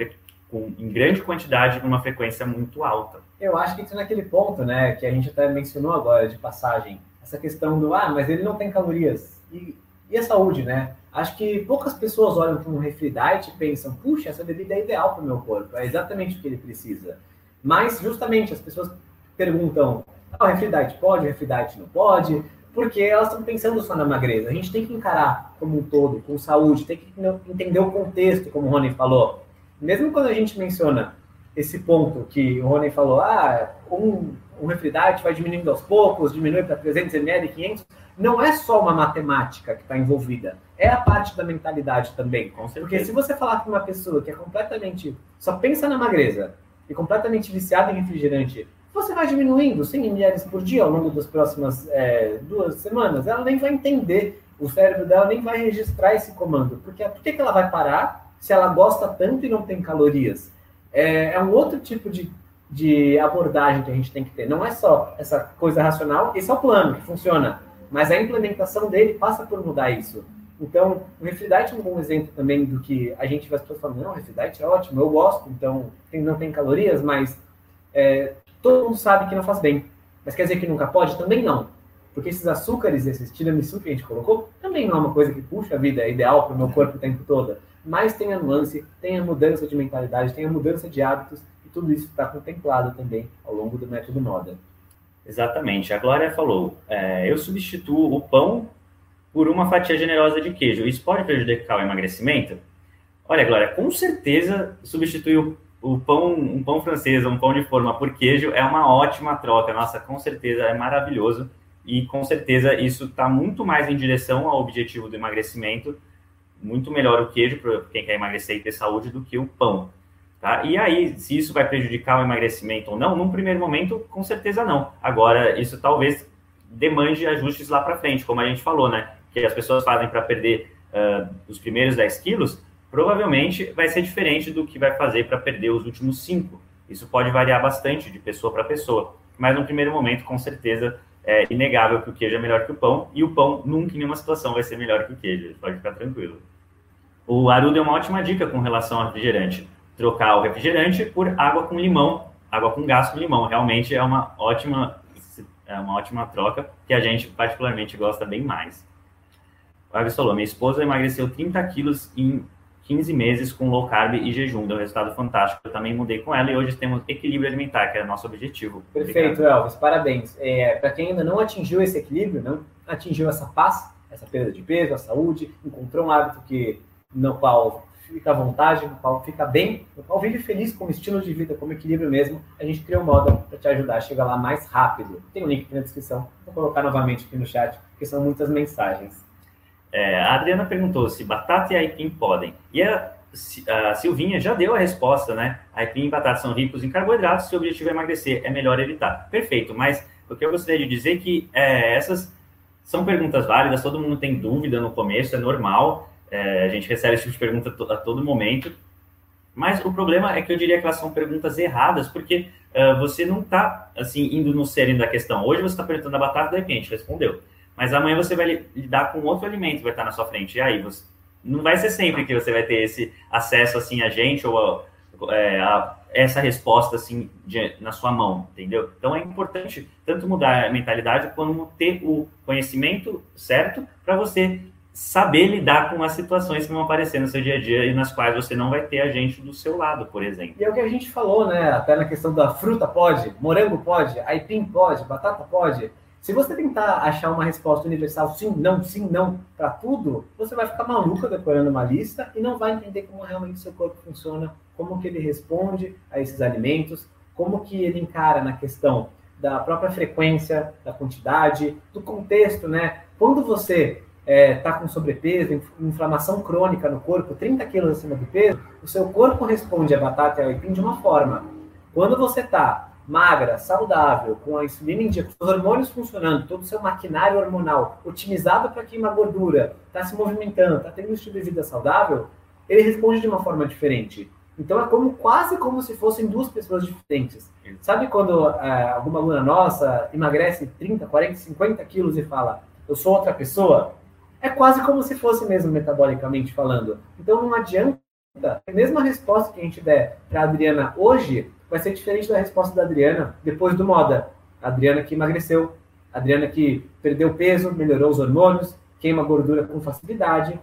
A: com, em grande quantidade, com uma frequência muito alta.
B: Eu acho que entra naquele ponto, né, que a gente até mencionou agora de passagem, essa questão do, ah, mas ele não tem calorias. E, e a saúde, né? Acho que poucas pessoas olham para um refri diet e pensam, puxa, essa bebida é ideal para o meu corpo, é exatamente o que ele precisa. Mas, justamente, as pessoas perguntam, ah, o refri diet pode, o refri diet não pode, porque elas estão pensando só na magreza. A gente tem que encarar como um todo, com saúde, tem que entender o contexto, como o Rony falou. Mesmo quando a gente menciona esse ponto que o Rony falou, ah, um, um refridate vai diminuindo aos poucos, diminui para 300 ml, 500, não é só uma matemática que está envolvida, é a parte da mentalidade também. Porque se você falar com uma pessoa que é completamente, só pensa na magreza e completamente viciada em refrigerante, você vai diminuindo 100 ml por dia ao longo das próximas é, duas semanas, ela nem vai entender, o cérebro dela nem vai registrar esse comando. Porque por que, que ela vai parar se ela gosta tanto e não tem calorias? É, é um outro tipo de, de abordagem que a gente tem que ter. Não é só essa coisa racional, esse é o plano que funciona, mas a implementação dele passa por mudar isso. Então, o Refridite é um bom exemplo também do que a gente vai falando, não, o Refridite é ótimo, eu gosto, então tem, não tem calorias, mas é, todo mundo sabe que não faz bem. Mas quer dizer que nunca pode? Também não. Porque esses açúcares, esses tiramisu que a gente colocou, também não é uma coisa que puxa a vida, é ideal para o meu corpo o tempo todo. Mas tem a nuance, tem a mudança de mentalidade, tem a mudança de hábitos, e tudo isso está contemplado também ao longo do método Moda.
A: Exatamente. A Glória falou: é, eu substituo o pão por uma fatia generosa de queijo. Isso pode prejudicar o emagrecimento? Olha, Glória, com certeza substituir o o pão, um pão francês, um pão de forma por queijo é uma ótima troca. Nossa, com certeza é maravilhoso. E com certeza isso está muito mais em direção ao objetivo do emagrecimento. Muito melhor o queijo para quem quer emagrecer e ter saúde do que o pão. Tá? E aí, se isso vai prejudicar o emagrecimento ou não, num primeiro momento, com certeza não. Agora, isso talvez demande ajustes lá para frente, como a gente falou, né? Que as pessoas fazem para perder uh, os primeiros 10 quilos, provavelmente vai ser diferente do que vai fazer para perder os últimos cinco. Isso pode variar bastante de pessoa para pessoa, mas no primeiro momento, com certeza, é inegável que o queijo é melhor que o pão, e o pão nunca em nenhuma situação vai ser melhor que o queijo, pode ficar tranquilo. O Aru deu uma ótima dica com relação ao refrigerante. Trocar o refrigerante por água com limão, água com gás com limão. Realmente é uma ótima, é uma ótima troca que a gente particularmente gosta bem mais. O Agnes falou, minha esposa emagreceu 30 quilos em 15 meses com low carb e jejum, deu um resultado fantástico. Eu também mudei com ela e hoje temos equilíbrio alimentar, que é o nosso objetivo.
B: Perfeito. Elvis, parabéns. É, Para quem ainda não atingiu esse equilíbrio, não atingiu essa paz, essa perda de peso, a saúde, encontrou um hábito que no qual fica à vontade, no qual fica bem, no qual vive feliz com estilo de vida, como equilíbrio mesmo, a gente criou um modo para te ajudar a chegar lá mais rápido. Tem um link aqui na descrição, vou colocar novamente aqui no chat, porque são muitas mensagens.
A: É, a Adriana perguntou se batata e aipim podem. E a, a, Silvinha já deu a resposta, né? Aipim e batata são ricos em carboidratos, se o objetivo é emagrecer, é melhor evitar. Perfeito, mas o que eu gostaria de dizer é que é, essas são perguntas válidas, todo mundo tem dúvida no começo, é normal, é, a gente recebe esse tipo de pergunta a todo momento, mas o problema é que eu diria que elas são perguntas erradas, porque uh, você não está assim, indo no sério da questão. Hoje você está perguntando a batata, de repente, respondeu. Mas amanhã você vai lidar com outro alimento vai estar na sua frente. E aí, você, não vai ser sempre que você vai ter esse acesso assim a gente ou a, é, a essa resposta assim de, na sua mão, entendeu? Então é importante tanto mudar a mentalidade como ter o conhecimento certo para você saber lidar com as situações que vão aparecer no seu dia a dia e nas quais você não vai ter a gente do seu lado, por exemplo.
B: E é o que a gente falou, né? Até na questão da fruta pode, morango pode, aipim pode, batata pode. Se você tentar achar uma resposta universal, sim, não, sim, não, para tudo, você vai ficar maluca decorando uma lista e não vai entender como realmente seu corpo funciona, como que ele responde a esses alimentos, como que ele encara na questão da própria frequência, da quantidade, do contexto, né? Quando você está é, tá com sobrepeso, inflamação crônica no corpo, 30 quilos acima do peso, o seu corpo responde a batata e ao aipim de uma forma. Quando você está magra, saudável, com a insulina em dia, com os hormônios funcionando, todo o seu maquinário hormonal otimizado para queimar gordura, está se movimentando, está tendo um estilo de vida saudável, ele responde de uma forma diferente. Então é como quase como se fossem duas pessoas diferentes. Sabe quando é, alguma aluna nossa emagrece 30, 40, 50 quilos e fala, eu sou outra pessoa? É quase como se fosse mesmo metabolicamente falando. Então não adianta, a mesma resposta que a gente der para a Adriana hoje vai ser diferente da resposta da Adriana depois do moda. A Adriana que emagreceu, a Adriana que perdeu peso, melhorou os hormônios, queima gordura com facilidade.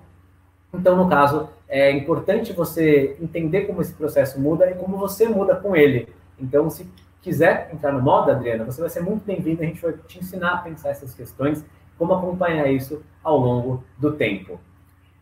B: Então, no caso, é importante você entender como esse processo muda e como você muda com ele. Então, se quiser entrar no moda, Adriana, você vai ser muito bem-vinda. A gente vai te ensinar a pensar essas questões, como acompanhar isso ao longo do tempo.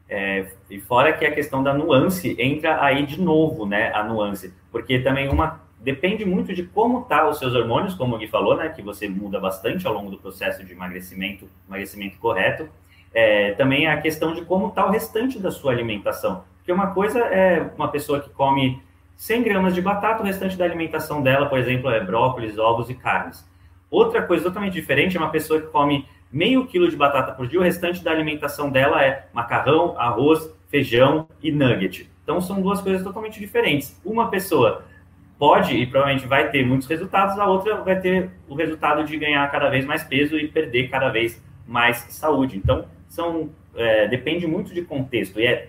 A: É, e fora que a questão da nuance entra aí de novo, né? A nuance, porque também uma depende muito de como tá os seus hormônios, como o Gui falou, né? Que você muda bastante ao longo do processo de emagrecimento, emagrecimento correto. É, também a questão de como está o restante da sua alimentação. Porque uma coisa é uma pessoa que come 100 gramas de batata, o restante da alimentação dela, por exemplo, é brócolis, ovos e carnes. Outra coisa totalmente diferente é uma pessoa que come meio quilo de batata por dia, o restante da alimentação dela é macarrão, arroz, feijão e nugget. Então são duas coisas totalmente diferentes. Uma pessoa pode e provavelmente vai ter muitos resultados, a outra vai ter o resultado de ganhar cada vez mais peso e perder cada vez mais saúde. Então são é, depende muito de contexto e é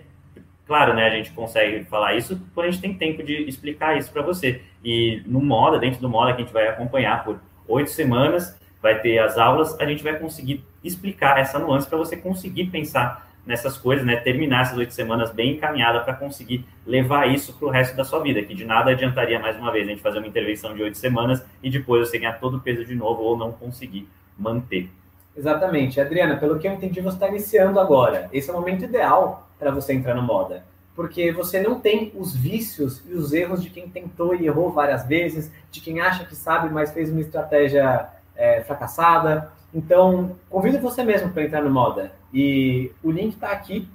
A: claro, né? A gente consegue falar isso quando a gente tem tempo de explicar isso para você. E no Moda, dentro do Moda que a gente vai acompanhar por oito semanas, vai ter as aulas, a gente vai conseguir explicar essa nuance para você conseguir pensar nessas coisas, né? Terminar essas oito semanas bem encaminhada para conseguir levar isso para o resto da sua vida, que de nada adiantaria mais uma vez a gente fazer uma intervenção de oito semanas e depois você ganhar todo o peso de novo ou não conseguir manter.
B: Exatamente. Adriana, pelo que eu entendi, você está iniciando agora. Esse é o momento ideal para você entrar no moda. Porque você não tem os vícios e os erros de quem tentou e errou várias vezes, de quem acha que sabe, mas fez uma estratégia é, fracassada. Então, convido você mesmo para entrar no Moda. E o link está aqui,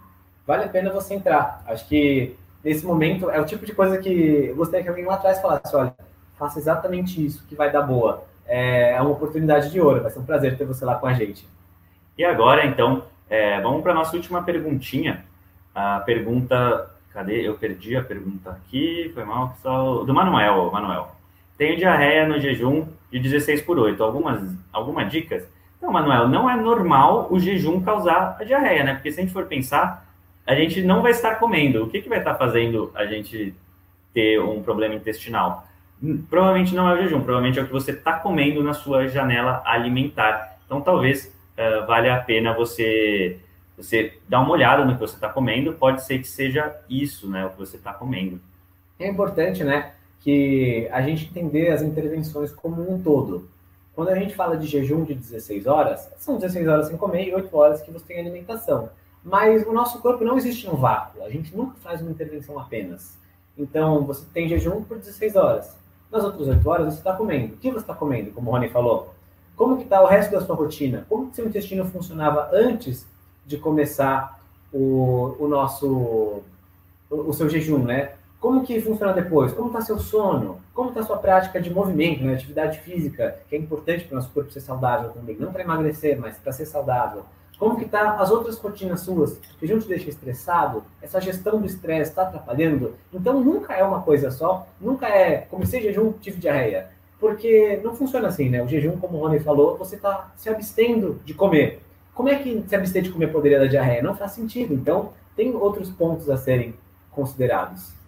B: vale a pena você entrar. Acho que nesse momento é o tipo de coisa que eu gostaria que alguém lá atrás falasse: olha, faça exatamente isso que vai dar boa. É, é uma oportunidade de ouro, vai ser um prazer ter você lá com a gente.
A: E agora, então, é, vamos para a nossa última perguntinha. A pergunta. Cadê? Eu perdi a pergunta aqui. Foi mal, pessoal. Do Manuel, Manuel. Tenho diarreia no jejum de 16 por 8. Algumas, algumas dicas? Não, Manuel, não é normal o jejum causar a diarreia, né? Porque se a gente for pensar, a gente não vai estar comendo. O que, que vai estar fazendo a gente ter um problema intestinal? Provavelmente não é o jejum, provavelmente é o que você está comendo na sua janela alimentar. Então, talvez uh, valha a pena você você dar uma olhada no que você está comendo. Pode ser que seja isso, né, o que você está comendo.
B: É importante, né? Que a gente entender as intervenções como um todo. Quando a gente fala de jejum de 16 horas, são 16 horas sem comer e 8 horas que você tem alimentação. Mas o nosso corpo não existe no vácuo, a gente nunca faz uma intervenção apenas. Então, você tem jejum por 16 horas. Nas outras 8 horas, você está comendo. O que você está comendo, como o Rony falou? Como que está o resto da sua rotina? Como que seu intestino funcionava antes de começar o, o nosso o, o seu jejum, né? Como que funciona depois? Como está seu sono? Como está sua prática de movimento, né? atividade física, que é importante para o nosso corpo ser saudável também, não para emagrecer, mas para ser saudável. Como que tá as outras rotinas suas? Que não te deixa estressado? Essa gestão do estresse está atrapalhando? Então nunca é uma coisa só, nunca é comecei jejum, tive diarreia. Porque não funciona assim, né? O jejum, como o Rony falou, você está se abstendo de comer. Como é que se abster de comer poderia dar diarreia? Não faz sentido. Então, tem outros pontos a serem considerados.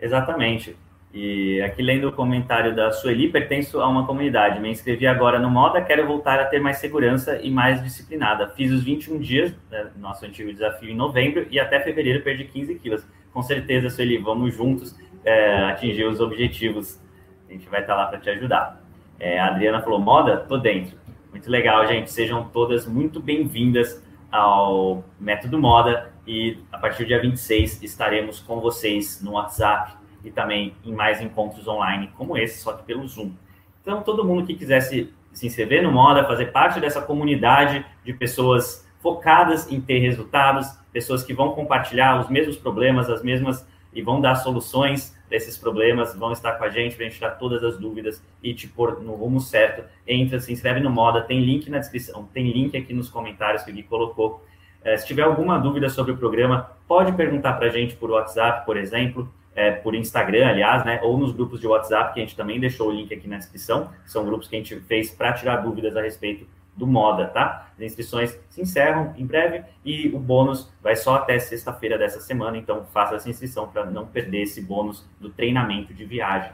A: Exatamente. E aqui lendo o comentário da Sueli, pertenço a uma comunidade. Me inscrevi agora no Moda, quero voltar a ter mais segurança e mais disciplinada. Fiz os 21 dias, né, nosso antigo desafio, em novembro e até fevereiro perdi 15 quilos. Com certeza, Sueli, vamos juntos é, atingir os objetivos. A gente vai estar lá para te ajudar. É, a Adriana falou: Moda, tô dentro. Muito legal, gente. Sejam todas muito bem-vindas ao Método Moda e a partir do dia 26 estaremos com vocês no WhatsApp e também em mais encontros online como esse, só que pelo Zoom. Então, todo mundo que quisesse se inscrever no Moda, fazer parte dessa comunidade de pessoas focadas em ter resultados, pessoas que vão compartilhar os mesmos problemas, as mesmas e vão dar soluções desses problemas, vão estar com a gente gente tirar todas as dúvidas e te pôr no rumo certo. Entra, se inscreve no Moda, tem link na descrição, tem link aqui nos comentários que o Gui colocou. É, se tiver alguma dúvida sobre o programa, pode perguntar para a gente por WhatsApp, por exemplo, é, por Instagram, aliás, né, ou nos grupos de WhatsApp, que a gente também deixou o link aqui na descrição, são grupos que a gente fez para tirar dúvidas a respeito do Moda, tá? As inscrições se encerram em breve e o bônus vai só até sexta-feira dessa semana, então faça essa inscrição para não perder esse bônus do treinamento de viagem.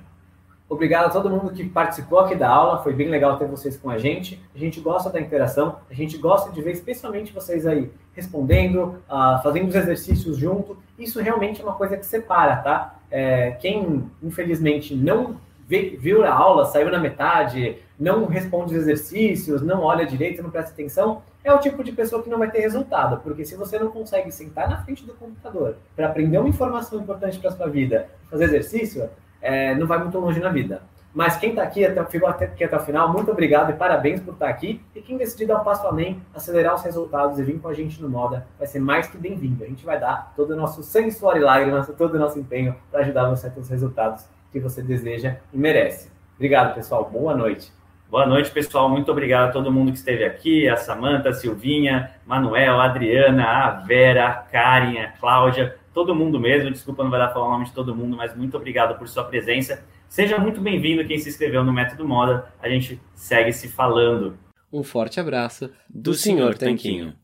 B: Obrigado a todo mundo que participou aqui da aula, foi bem legal ter vocês com a gente. A gente gosta da interação, a gente gosta de ver especialmente vocês aí respondendo, uh, fazendo os exercícios junto. Isso realmente é uma coisa que separa, tá? É, quem, infelizmente, não viu a aula, saiu na metade, não responde os exercícios, não olha direito, não presta atenção, é o tipo de pessoa que não vai ter resultado. Porque se você não consegue sentar na frente do computador para aprender uma informação importante para sua vida, fazer exercício, é, não vai muito longe na vida. Mas quem está aqui, até, ficou até, aqui até o final, muito obrigado e parabéns por estar tá aqui. E quem decidir dar um passo além, acelerar os resultados e vir com a gente no Moda, vai ser mais que bem-vindo. A gente vai dar todo o nosso sangue, suor e lágrimas, todo o nosso empenho para ajudar você a ter os resultados que você deseja e merece. Obrigado, pessoal. Boa noite.
A: Boa noite, pessoal. Muito obrigado a todo mundo que esteve aqui, a Samanta, a Silvinha, Manuel, a Adriana, a Vera, a Karen, a Cláudia, todo mundo mesmo. Desculpa, não vai dar para falar o nome de todo mundo, mas muito obrigado por sua presença. Seja muito bem-vindo quem se inscreveu no Método Moda. A gente segue se falando.
C: Um forte abraço do, do Sr. Tanquinho.